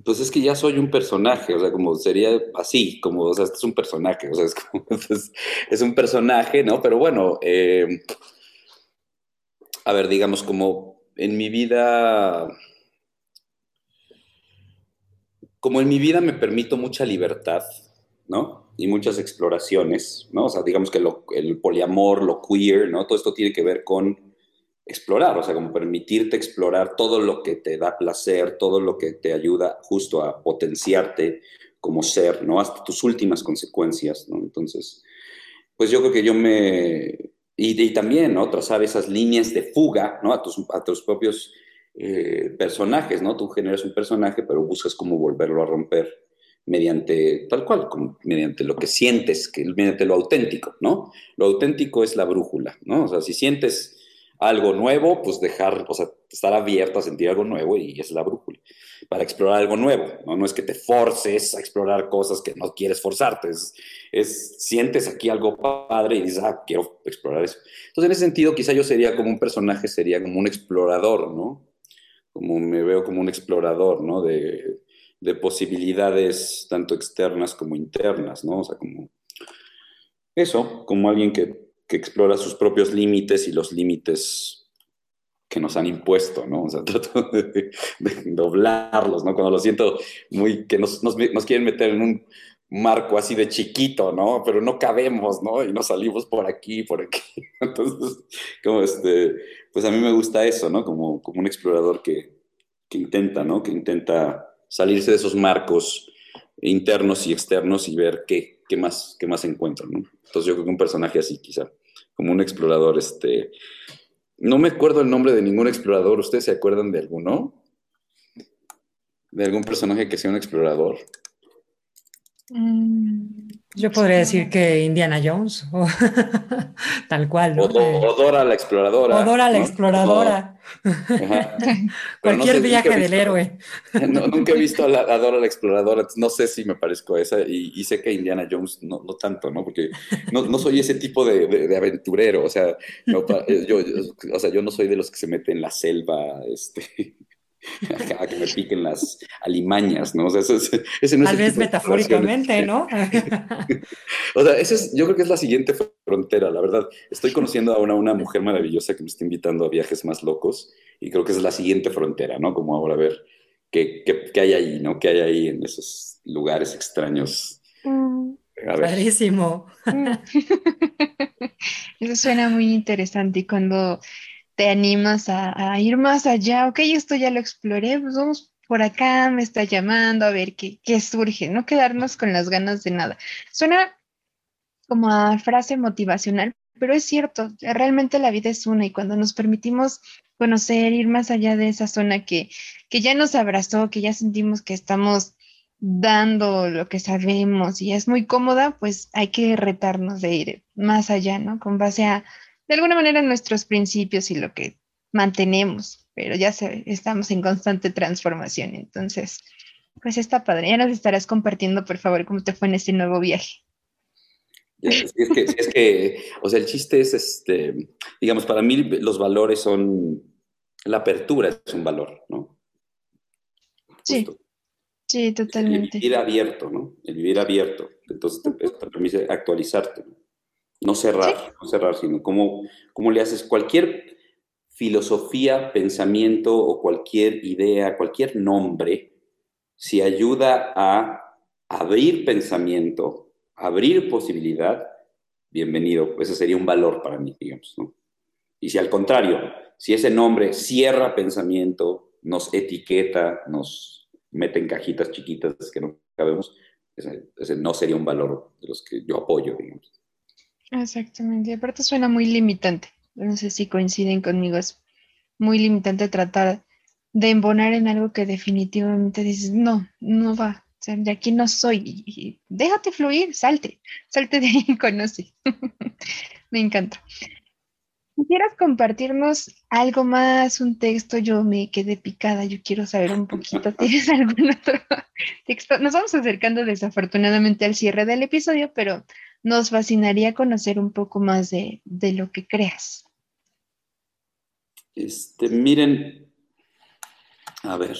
Pues es que ya soy un personaje, o sea, como sería así, como, o sea, este es un personaje, o sea, es, como, es, un personaje, ¿no? Pero bueno, eh, a ver, digamos, como en mi vida, como en mi vida me permito mucha libertad, ¿no? Y muchas exploraciones, ¿no? O sea, digamos que el poliamor, lo queer, ¿no? Todo esto tiene que ver con explorar, o sea, como permitirte explorar todo lo que te da placer, todo lo que te ayuda justo a potenciarte como ser, ¿no? Hasta tus últimas consecuencias, ¿no? Entonces, pues yo creo que yo me... Y, también, ¿no? Trazar esas líneas de fuga, ¿no? A tus, propios eh, personajes, ¿no? Tú generas un personaje, pero buscas cómo volverlo a romper mediante tal cual, mediante lo que sientes, que, mediante lo auténtico, ¿no? Lo auténtico es la brújula, ¿no? O sea, si sientes algo nuevo, pues dejar, o sea, estar abierto a sentir algo nuevo y es la brújula, para explorar algo nuevo, ¿no? No es que te forces a explorar cosas que no quieres forzarte, es, sientes aquí algo padre y dices, ah, quiero explorar eso. Entonces, en ese sentido, quizá yo sería como un personaje, sería como un explorador, ¿no? Como me veo como un explorador, ¿no? De, de posibilidades tanto externas como internas, ¿no? O sea, como eso, como alguien que que explora sus propios límites y los límites que nos han impuesto, ¿no? O sea, trato de, doblarlos, ¿no? Cuando lo siento muy, que nos, quieren meter en un marco así de chiquito, ¿no? Pero no cabemos, ¿no? Y nos salimos por aquí, por aquí. Entonces, como este, pues a mí me gusta eso, ¿no? Como, como un explorador que, que intenta, ¿no? Que intenta salirse de esos marcos internos y externos y ver qué, qué más, qué más encuentro, ¿no? Entonces yo creo que un personaje así quizá, como un explorador, este... No me acuerdo el nombre de ningún explorador, ¿ustedes se acuerdan de alguno? ¿De algún personaje que sea un explorador? Mm, yo podría decir que Indiana Jones, o tal cual. ¿no? O, Dora la exploradora. O Dora la exploradora. Cualquier viaje del héroe. nunca he visto a, Dora la exploradora, no sé si me parezco a esa, y, sé que Indiana Jones no, no tanto, ¿no? Porque no, soy ese tipo de, aventurero, o sea, yo, o sea, yo no soy de los que se meten en la selva, este a que me piquen las alimañas, ¿no? O sea, ese, no Tal vez metafóricamente, ¿no? o sea, ese es, yo creo que es la siguiente frontera, la verdad. Estoy conociendo a una, mujer maravillosa que me está invitando a viajes más locos y creo que es la siguiente frontera, ¿no? Como ahora a ver qué, qué, hay ahí, ¿no? ¿Qué hay ahí en esos lugares extraños? Mm. Padrísimo. Eso suena muy interesante y cuando te animas a, ir más allá, ok, esto ya lo exploré, pues vamos por acá, me está llamando a ver qué, surge, no quedarnos con las ganas de nada. Suena como a frase motivacional, pero es cierto, realmente la vida es una y cuando nos permitimos conocer, ir más allá de esa zona que, que ya nos abrazó, que ya sentimos que estamos dando lo que sabemos y es muy cómoda, pues hay que retarnos de ir más allá, ¿no? Con base a, de alguna manera nuestros principios y lo que mantenemos, pero ya se, estamos en constante transformación. Entonces, pues está padre. Ya nos estarás compartiendo, por favor, cómo te fue en este nuevo viaje. Es, que, es que, o sea, el chiste es, este, digamos, para mí los valores son, la apertura es un valor, ¿no? Sí, sí, totalmente. El vivir abierto, ¿no? El vivir abierto. Entonces te, te permite actualizarte. ¿no? No cerrar, no cerrar, sino cómo, cómo le haces cualquier filosofía, pensamiento o cualquier idea, cualquier nombre, si ayuda a abrir pensamiento, abrir posibilidad, bienvenido. Ese sería un valor para mí, digamos. ¿no? Y si al contrario, si ese nombre cierra pensamiento, nos etiqueta, nos mete en cajitas chiquitas que no cabemos, ese, ese no sería un valor de los que yo apoyo, digamos. Exactamente. Aparte suena muy limitante. No sé si coinciden conmigo. Es muy limitante tratar de embonar en algo que definitivamente dices, no, no va, o sea, de aquí no soy, déjate fluir, salte, salte de ahí y conoce. me encanta. ¿Quisieras compartirnos algo más, un texto? Yo me quedé picada, yo quiero saber un poquito. ¿Tienes algún otro texto? Nos vamos acercando desafortunadamente al cierre del episodio, pero nos fascinaría conocer un poco más de, lo que creas. Este, miren, a ver,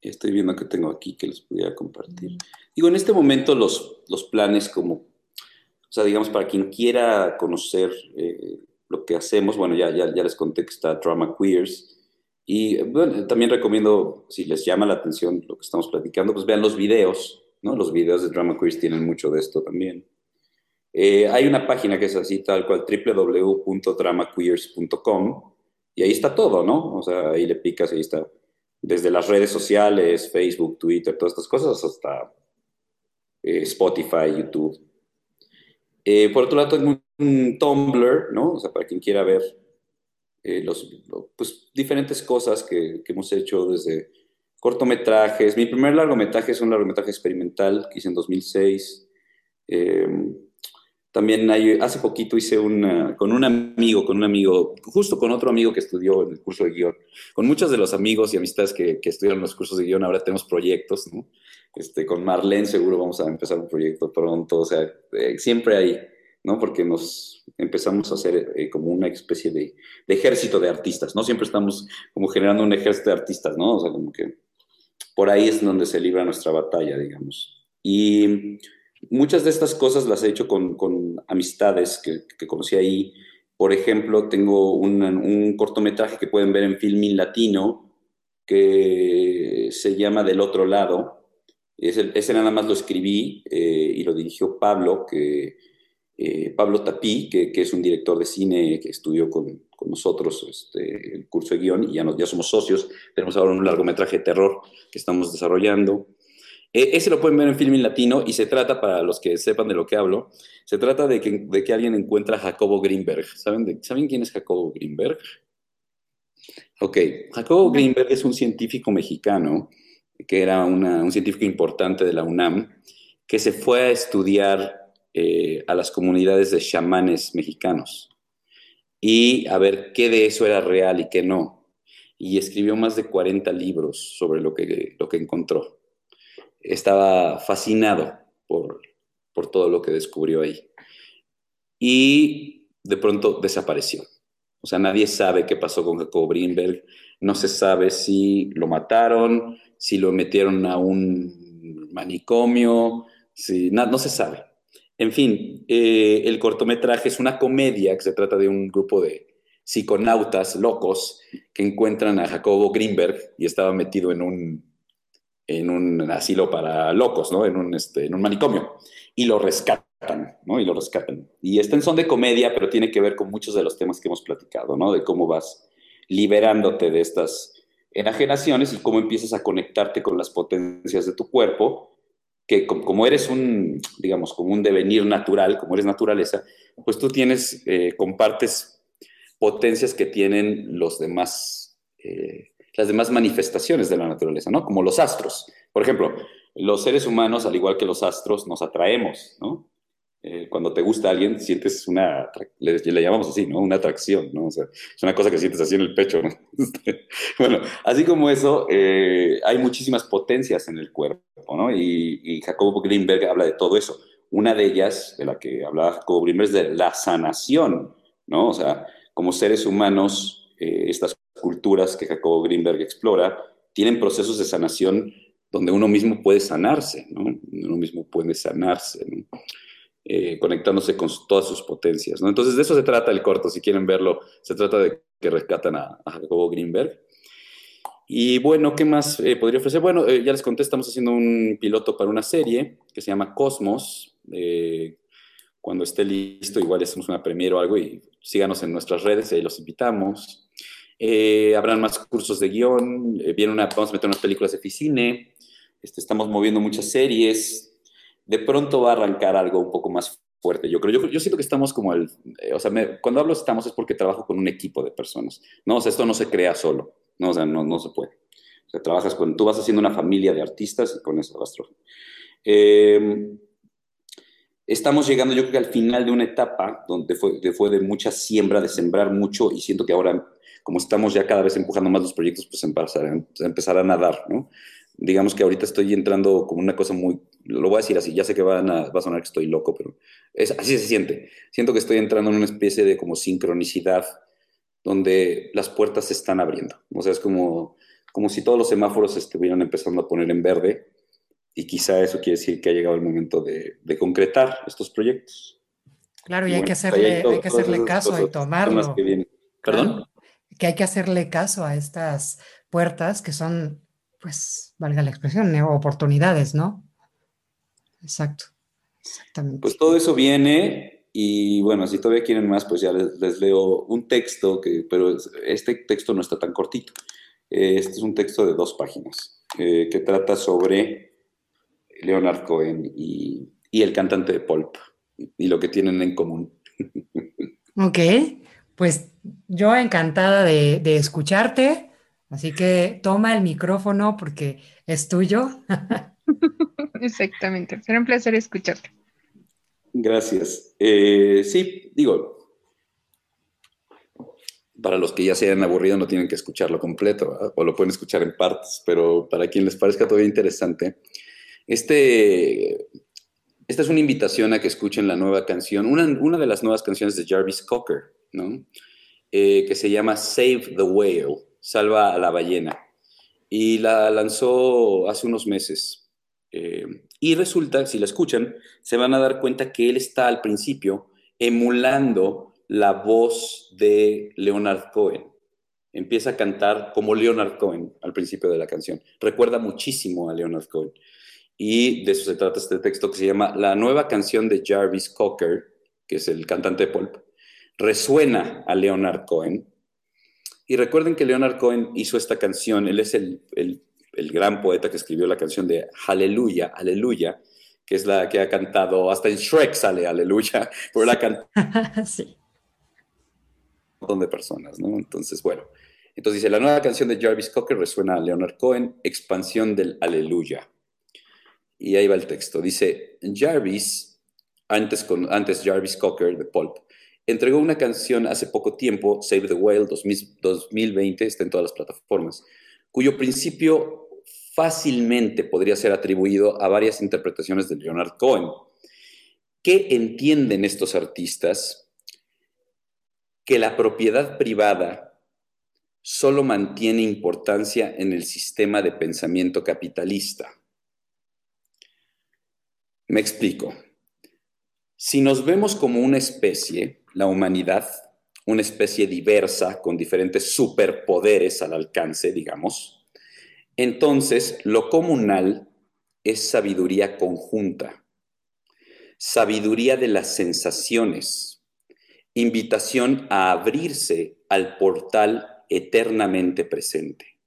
estoy viendo que tengo aquí que les pudiera compartir. Digo, en este momento los, los planes como, o sea, digamos, para quien quiera conocer eh, lo que hacemos, bueno, ya, ya, ya les conté que está Drama Queers. Y bueno, también recomiendo, si les llama la atención lo que estamos platicando, pues vean los videos, ¿no? Los videos de Drama Queers tienen mucho de esto también. Eh, hay una página que es así, tal cual, www.dramaqueers.com, y ahí está todo, ¿no? O sea, ahí le picas, ahí está, desde las redes sociales, Facebook, Twitter, todas estas cosas, hasta eh, Spotify, YouTube. Eh, por otro lado, tengo un Tumblr, ¿no? O sea, para quien quiera ver eh, los, pues, diferentes cosas que, hemos hecho desde cortometrajes. Mi primer largometraje es un largometraje experimental que hice en 2006. Eh, también hay, hace poquito hice una, con un amigo, con un amigo, justo con otro amigo que estudió en el curso de guion. Con muchos de los amigos y amistades que, que estudiaron los cursos de guion, ahora tenemos proyectos, ¿no? Este, con Marlene seguro vamos a empezar un proyecto pronto, o sea, eh, siempre hay, ¿no? Porque nos empezamos a hacer eh, como una especie de, de, ejército de artistas, ¿no? Siempre estamos como generando un ejército de artistas, ¿no? O sea, como que por ahí es donde se libra nuestra batalla, digamos. Y muchas de estas cosas las he hecho con, amistades que, conocí ahí. Por ejemplo, tengo un, cortometraje que pueden ver en Filmin Latino que se llama Del Otro Lado, ese, nada más lo escribí eh, y lo dirigió Pablo, que, eh, Pablo Tapí, que, es un director de cine que estudió con, nosotros este, el curso de guion y ya, ya somos socios. Tenemos ahora un largometraje de terror que estamos desarrollando. E, ese lo pueden ver en Filming Latino y se trata, para los que sepan de lo que hablo, se trata de que, de que alguien encuentra a Jacobo Greenberg. ¿Saben, ¿Saben quién es Jacobo Greenberg? Ok, Jacobo Greenberg es un científico mexicano que era un científico importante de la UNAM, que se fue a estudiar eh, a las comunidades de chamanes mexicanos y a ver qué de eso era real y qué no. Y escribió más de 40 libros sobre lo que, lo que encontró. Estaba fascinado por, por todo lo que descubrió ahí. Y de pronto desapareció. O sea, nadie sabe qué pasó con Jacob Greenberg, no se sabe si lo mataron, si lo metieron a un manicomio, si, no, se sabe. En fin, eh, el cortometraje es una comedia que se trata de un grupo de psiconautas locos que encuentran a Jacobo Greenberg y estaba metido en un, en un asilo para locos, ¿no? En un, este, en un manicomio. Y lo rescatan, ¿no? Y lo rescatan. Y está en son de comedia, pero tiene que ver con muchos de los temas que hemos platicado, ¿no? De cómo vas liberándote de estas enajenaciones y cómo empiezas a conectarte con las potencias de tu cuerpo, que como eres un, digamos, como un devenir natural, como eres naturaleza, pues tú tienes, eh, compartes potencias que tienen los demás, eh, las demás manifestaciones de la naturaleza, ¿no? Como los astros. Por ejemplo, los seres humanos, al igual que los astros, nos atraemos, ¿no? Eh, cuando te gusta alguien, sientes una, le, le, llamamos así, ¿no? Una atracción, ¿no? O sea, es una cosa que sientes así en el pecho, ¿no? bueno, así como eso, eh, hay muchísimas potencias en el cuerpo, ¿no? Y, y Jacobo Greenberg habla de todo eso. Una de ellas, de la que hablaba Jacobo Greenberg, es de la sanación, ¿no? O sea, como seres humanos, eh, estas culturas que Jacobo Greenberg explora, tienen procesos de sanación donde uno mismo puede sanarse, ¿no? Uno mismo puede sanarse. Eh, conectándose con todas sus potencias. ¿no? Entonces, de eso se trata el corto, si quieren verlo, se trata de que rescatan a, Jacobo Greenberg. Y bueno, ¿qué más eh, podría ofrecer? Bueno, eh, ya les conté, estamos haciendo un piloto para una serie que se llama Cosmos. cuando esté listo, igual hacemos una premiere o algo y síganos en nuestras redes, ahí los invitamos. Habrán más cursos de guion, viene una, vamos a meter unas películas de oficina, este, estamos moviendo muchas series, de pronto va a arrancar algo un poco más fuerte. Yo creo, yo, yo siento que estamos como el, eh, o sea, cuando hablo estamos es porque trabajo con un equipo de personas, ¿no? O sea, esto no se crea solo. ¿no? O sea, no, no se puede. O sea, trabajas con, tú vas haciendo una familia de artistas y con eso vas eh, estamos llegando, yo creo que al final de una etapa donde fue, fue de mucha siembra, de sembrar mucho, y siento que ahora, como estamos ya cada vez empujando más los proyectos, pues empezarán, empezarán a dar, ¿no? Digamos que ahorita estoy entrando como una cosa muy, lo voy a decir así, ya sé que van a, va a sonar que estoy loco, pero es, así se siente. Siento que estoy entrando en una especie de como sincronicidad donde las puertas se están abriendo. O sea, es como, como si todos los semáforos estuvieran empezando a poner en verde y quizá eso quiere decir que ha llegado el momento de, concretar estos proyectos. Claro, y, hay, que hacerle, hay que hacerle caso y tomarlo. ¿Perdón? Que hay que hacerle caso a estas puertas que son, pues, valga la expresión, oportunidades, ¿no? Exacto. Exactamente. Pues todo eso viene y bueno, si todavía quieren más, pues ya les, leo un texto, que, pero este texto no está tan cortito. Este es un texto de dos páginas eh, que trata sobre Leonard Cohen y, el cantante de Pulp y lo que tienen en común. Ok, pues yo encantada de, escucharte, así que toma el micrófono porque es tuyo. Exactamente, será un placer escucharte. Gracias. Eh, sí, digo, para los que ya se hayan aburrido no tienen que escucharlo completo, o lo pueden escuchar en partes, pero para quien les parezca todavía interesante, este, esta es una invitación a que escuchen la nueva canción, una, de las nuevas canciones de Jarvis Cocker, Eh, que se llama Save the Whale, Salva a la ballena. Y la lanzó hace unos meses. Eh, y resulta, si la escuchan, se van a dar cuenta que él está al principio emulando la voz de Leonard Cohen. Empieza a cantar como Leonard Cohen al principio de la canción. Recuerda muchísimo a Leonard Cohen. Y de eso se trata este texto que se llama La nueva canción de Jarvis Cocker, que es el cantante de Pulp, resuena a Leonard Cohen. Y recuerden que Leonard Cohen hizo esta canción, él es el, gran poeta que escribió la canción de Aleluya, Aleluya, que es la que ha cantado, hasta en Shrek sale Aleluya, pero la cantado sí. un montón de personas, ¿no? Entonces, bueno, entonces dice, la nueva canción de Jarvis Cocker resuena a Leonard Cohen, expansión del Aleluya. Y ahí va el texto. Dice, Jarvis, antes, con, antes Jarvis Cocker de Pulp, entregó una canción hace poco tiempo, Save the Whale 2020, está en todas las plataformas, cuyo principio fácilmente podría ser atribuido a varias interpretaciones de Leonard Cohen. ¿Qué entienden estos artistas? Que la propiedad privada solo mantiene importancia en el sistema de pensamiento capitalista. Me explico. Si nos vemos como una especie, la humanidad, una especie diversa con diferentes superpoderes al alcance, digamos, entonces lo comunal es sabiduría conjunta, sabiduría de las sensaciones, invitación a abrirse al portal eternamente presente.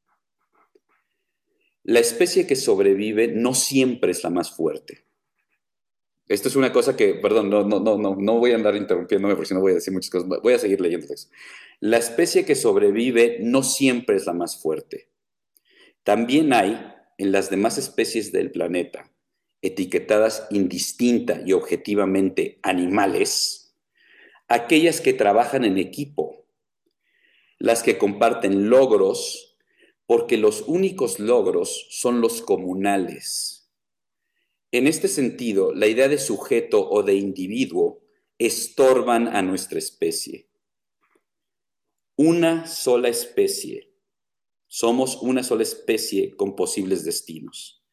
La especie que sobrevive no siempre es la más fuerte. Esto es una cosa que, perdón, no, no, no, no, voy a andar interrumpiéndome porque si no voy a decir muchas cosas. Voy a seguir leyendo texto. La especie que sobrevive no siempre es la más fuerte. También hay en las demás especies del planeta, etiquetadas indistinta y objetivamente animales, aquellas que trabajan en equipo, las que comparten logros, porque los únicos logros son los comunales en este sentido, la idea de sujeto o de individuo estorban a nuestra especie. Una sola especie. Somos una sola especie con posibles destinos.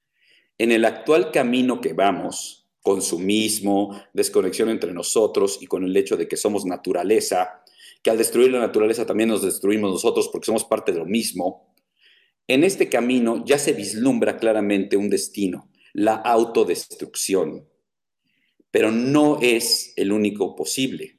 En el actual camino que vamos, consumismo, desconexión entre nosotros y con el hecho de que somos naturaleza, que al destruir la naturaleza también nos destruimos nosotros porque somos parte de lo mismo, en este camino ya se vislumbra claramente un destino la autodestrucción, pero no es el único posible.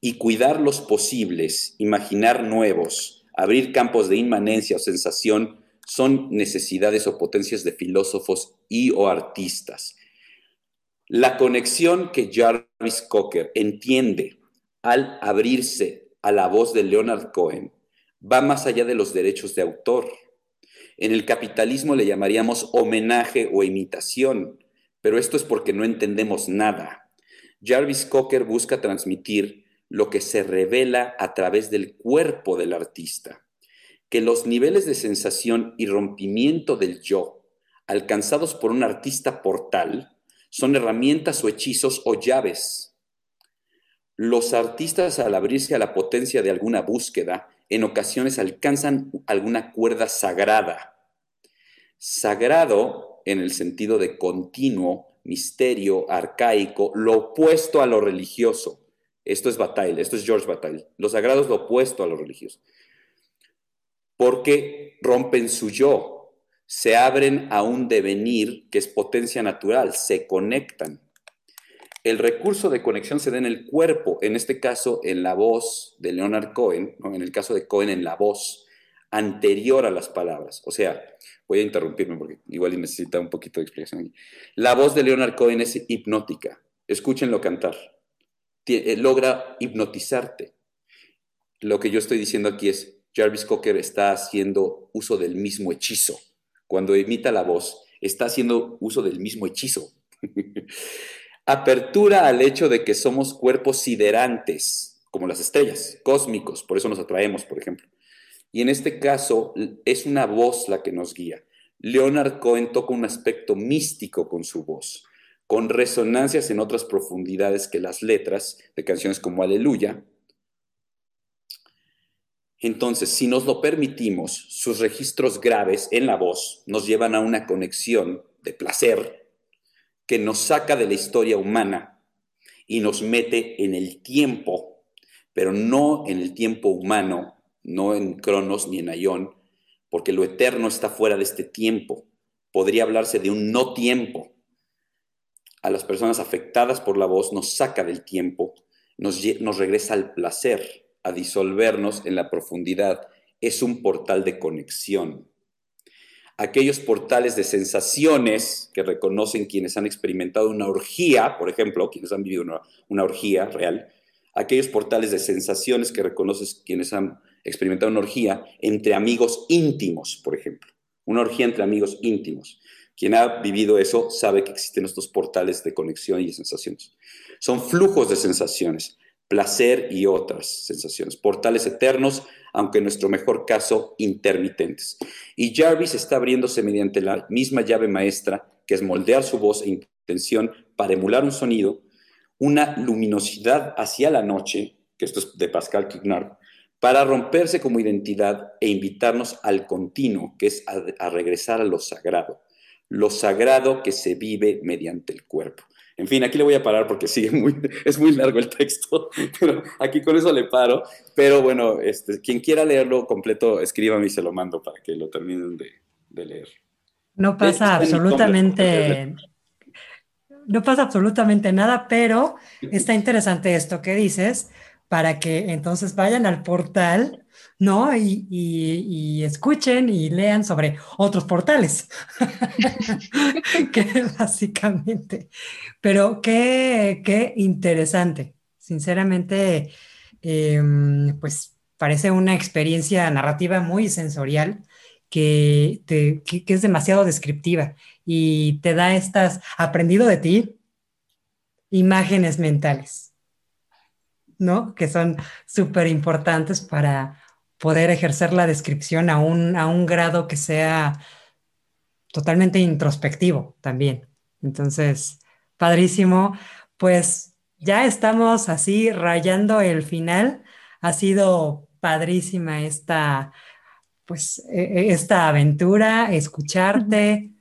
Y cuidar los posibles, imaginar nuevos, abrir campos de inmanencia o sensación son necesidades o potencias de filósofos y o artistas. La conexión que Jarvis Cocker entiende al abrirse a la voz de Leonard Cohen va más allá de los derechos de autor. En el capitalismo le llamaríamos homenaje o imitación, pero esto es porque no entendemos nada. Jarvis Cocker busca transmitir lo que se revela a través del cuerpo del artista, que los niveles de sensación y rompimiento del yo alcanzados por un artista portal son herramientas o hechizos o llaves. Los artistas al abrirse a la potencia de alguna búsqueda, en ocasiones alcanzan alguna cuerda sagrada. Sagrado en el sentido de continuo, misterio, arcaico, lo opuesto a lo religioso. Esto es Bataille, esto es George Bataille. Lo sagrado es lo opuesto a lo religioso. Porque rompen su yo, se abren a un devenir que es potencia natural, se conectan. El recurso de conexión se da en el cuerpo, en este caso en la voz de Leonard Cohen, en el caso de Cohen en la voz, anterior a las palabras. O sea, voy a interrumpirme porque igual necesita un poquito de explicación aquí. La voz de Leonard Cohen es hipnótica. Escúchenlo cantar. Eh, logra hipnotizarte. Lo que yo estoy diciendo aquí es, Jarvis Cocker está haciendo uso del mismo hechizo cuando imita la voz, está haciendo uso del mismo hechizo. Apertura al hecho de que somos cuerpos siderantes, como las estrellas, cósmicos, por eso nos atraemos, por ejemplo. Y en este caso es una voz la que nos guía. Leonard Cohen toca un aspecto místico con su voz, con resonancias en otras profundidades que las letras de canciones como Aleluya, entonces, si nos lo permitimos, sus registros graves en la voz nos llevan a una conexión de placer que nos saca de la historia humana y nos mete en el tiempo, pero no en el tiempo humano, no en Cronos ni en Aion, porque lo eterno está fuera de este tiempo. Podría hablarse de un no tiempo. A las personas afectadas por la voz nos saca del tiempo, nos regresa al placer a disolvernos en la profundidad. Es un portal de conexión. Aquellos portales de sensaciones que reconocen quienes han experimentado una orgía, por ejemplo, quienes han vivido una, orgía real, aquellos portales de sensaciones que reconocen quienes han experimentado una orgía entre amigos íntimos, por ejemplo. Una orgía entre amigos íntimos. Quien ha vivido eso sabe que existen estos portales de conexión y sensaciones. Son flujos de sensaciones placer y otras sensaciones. Portales eternos, aunque en nuestro mejor caso intermitentes. Y Jarvis está abriéndose mediante la misma llave maestra, que es moldear su voz e intención para emular un sonido, una luminosidad hacia la noche, que esto es de Pascal Quignard, para romperse como identidad e invitarnos al continuo, que es a regresar a lo sagrado, lo sagrado que se vive mediante el cuerpo. En fin, aquí le voy a parar porque sigue muy, es muy largo el texto, pero aquí con eso le paro. Pero bueno, este, quien quiera leerlo completo, escríbame y se lo mando para que lo terminen de, leer. No pasa absolutamente, no pasa absolutamente nada, pero está interesante esto que dices, para que entonces vayan al portal ¿no? Y, escuchen y lean sobre otros portales, que básicamente. Pero qué, qué interesante, sinceramente, em, pues parece una experiencia narrativa muy sensorial que, que, es demasiado descriptiva y te da estas, aprendido de ti, imágenes mentales, ¿no? Que son súper importantes para poder ejercer la descripción a un, a un grado que sea totalmente introspectivo también. Entonces, padrísimo. Pues ya estamos así rayando el final. Ha sido padrísima esta, pues, e, e, esta aventura, escucharte,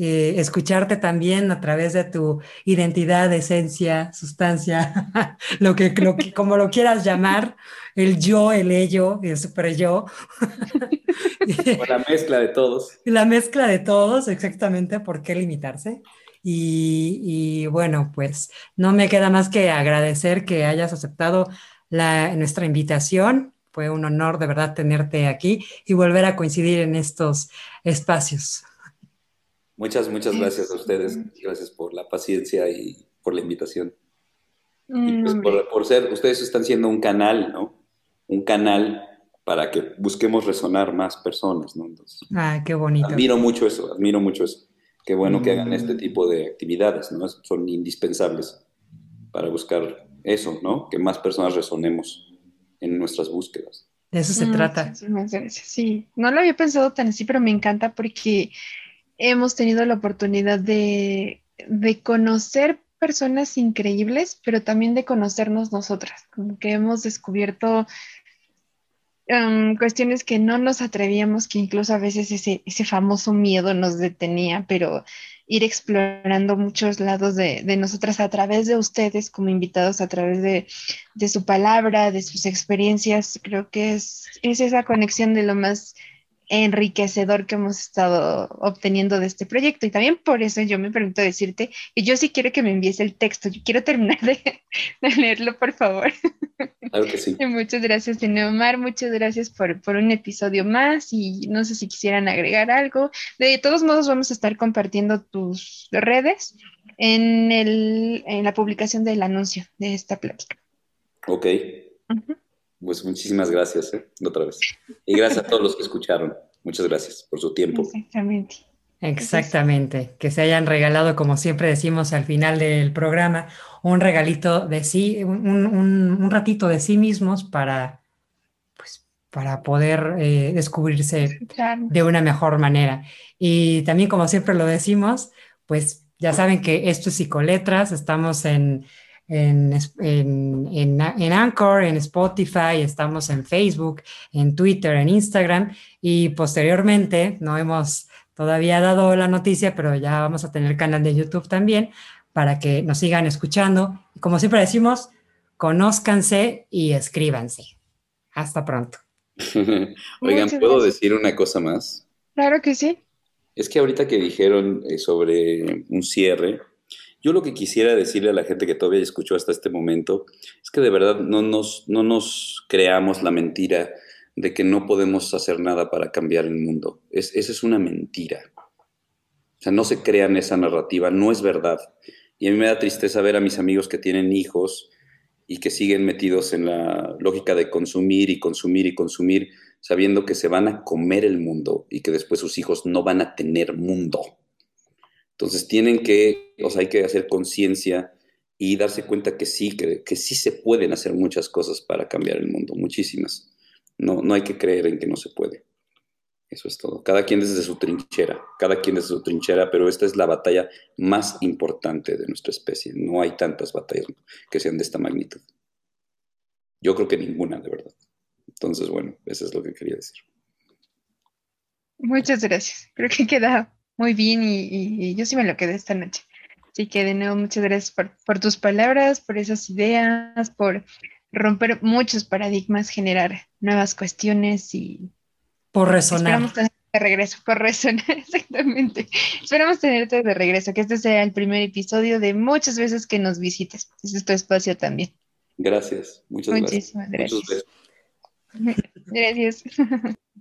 eh, escucharte también a través de tu identidad, esencia, sustancia, lo que, como lo quieras llamar, el yo, el ello, el super yo. la mezcla de todos. La mezcla de todos, exactamente, ¿por qué limitarse? Y, y, bueno, pues no me queda más que agradecer que hayas aceptado la, nuestra invitación. Fue un honor de verdad tenerte aquí y volver a coincidir en estos espacios. Muchas, muchas gracias a ustedes. Gracias por la paciencia y por la invitación. y pues por, ser, ustedes están siendo un canal, ¿no? Un canal para que busquemos resonar más personas, ¿no? ah, qué bonito. Admiro mucho eso, admiro mucho eso. Qué bueno que hagan este mm. tipo de actividades, ¿no? Son indispensables para buscar eso, ¿no? Que más personas resonemos en nuestras búsquedas. De eso se mm, trata. Sí, no lo había pensado tan así, pero me encanta porque hemos tenido la oportunidad de, de conocer personas increíbles, pero también de conocernos nosotras, como que hemos descubierto em, cuestiones que no nos atrevíamos, que incluso a veces ese, ese famoso miedo nos detenía, pero ir explorando muchos lados de, de, nosotras a través de ustedes como invitados, a través de, de su palabra, de sus experiencias, creo que es, es esa conexión de lo más enriquecedor que hemos estado obteniendo de este proyecto. Y también por eso yo me pregunto decirte que yo sí quiero que me envíes el texto. Yo quiero terminar de, leerlo, por favor. Claro que sí. muchas gracias, Neomar. Muchas gracias por, por un episodio más. Y no sé si quisieran agregar algo. De todos modos, vamos a estar compartiendo tus redes en, el, en la publicación del anuncio de esta plática. Ok. Pues muchísimas gracias, ¿eh? otra vez. Y gracias a todos los que escucharon. Muchas gracias por su tiempo. Exactamente. Exactamente, que se hayan regalado, como siempre decimos al final del programa, un regalito de sí, un, ratito de sí mismos para, pues, para poder eh, descubrirse de una mejor manera. Y también, como siempre lo decimos, pues ya saben que esto es Psicoletras, estamos en en, en, en, Anchor, en Spotify, estamos en Facebook, en Twitter, en Instagram y posteriormente, no hemos todavía dado la noticia, pero ya vamos a tener canal de YouTube también para que nos sigan escuchando. Como siempre decimos, conózcanse y escríbanse. Hasta pronto. Oigan, ¿puedo decir una cosa más? Claro que sí. Es que ahorita que dijeron eh, sobre un cierre, yo lo que quisiera decirle a la gente que todavía escuchó hasta este momento es que de verdad no nos, no nos creamos la mentira de que no podemos hacer nada para cambiar el mundo. Es, esa es una mentira. O sea, no se crean esa narrativa, no es verdad. Y a mí me da tristeza ver a mis amigos que tienen hijos y que siguen metidos en la lógica de consumir y consumir y consumir, sabiendo que se van a comer el mundo y que después sus hijos no van a tener mundo. Entonces tienen que, o sea, hay que hacer conciencia y darse cuenta que sí, que, que, sí se pueden hacer muchas cosas para cambiar el mundo, muchísimas. No, no hay que creer en que no se puede. Eso es todo. Cada quien desde su trinchera, cada quien desde su trinchera, pero esta es la batalla más importante de nuestra especie. No hay tantas batallas que sean de esta magnitud. Yo creo que ninguna, de verdad. Entonces, bueno, eso es lo que quería decir. Muchas gracias. Creo que queda muy bien y, yo sí me lo quedé esta noche. Así que de nuevo, muchas gracias por, tus palabras, por esas ideas, por romper muchos paradigmas, generar nuevas cuestiones y... Por resonar. Esperamos tenerte de regreso, por resonar, exactamente. Esperamos tenerte de regreso, que este sea el primer episodio de muchas veces que nos visites. Ese es tu espacio también. Gracias, muchas Muchísimas gracias. gracias. gracias.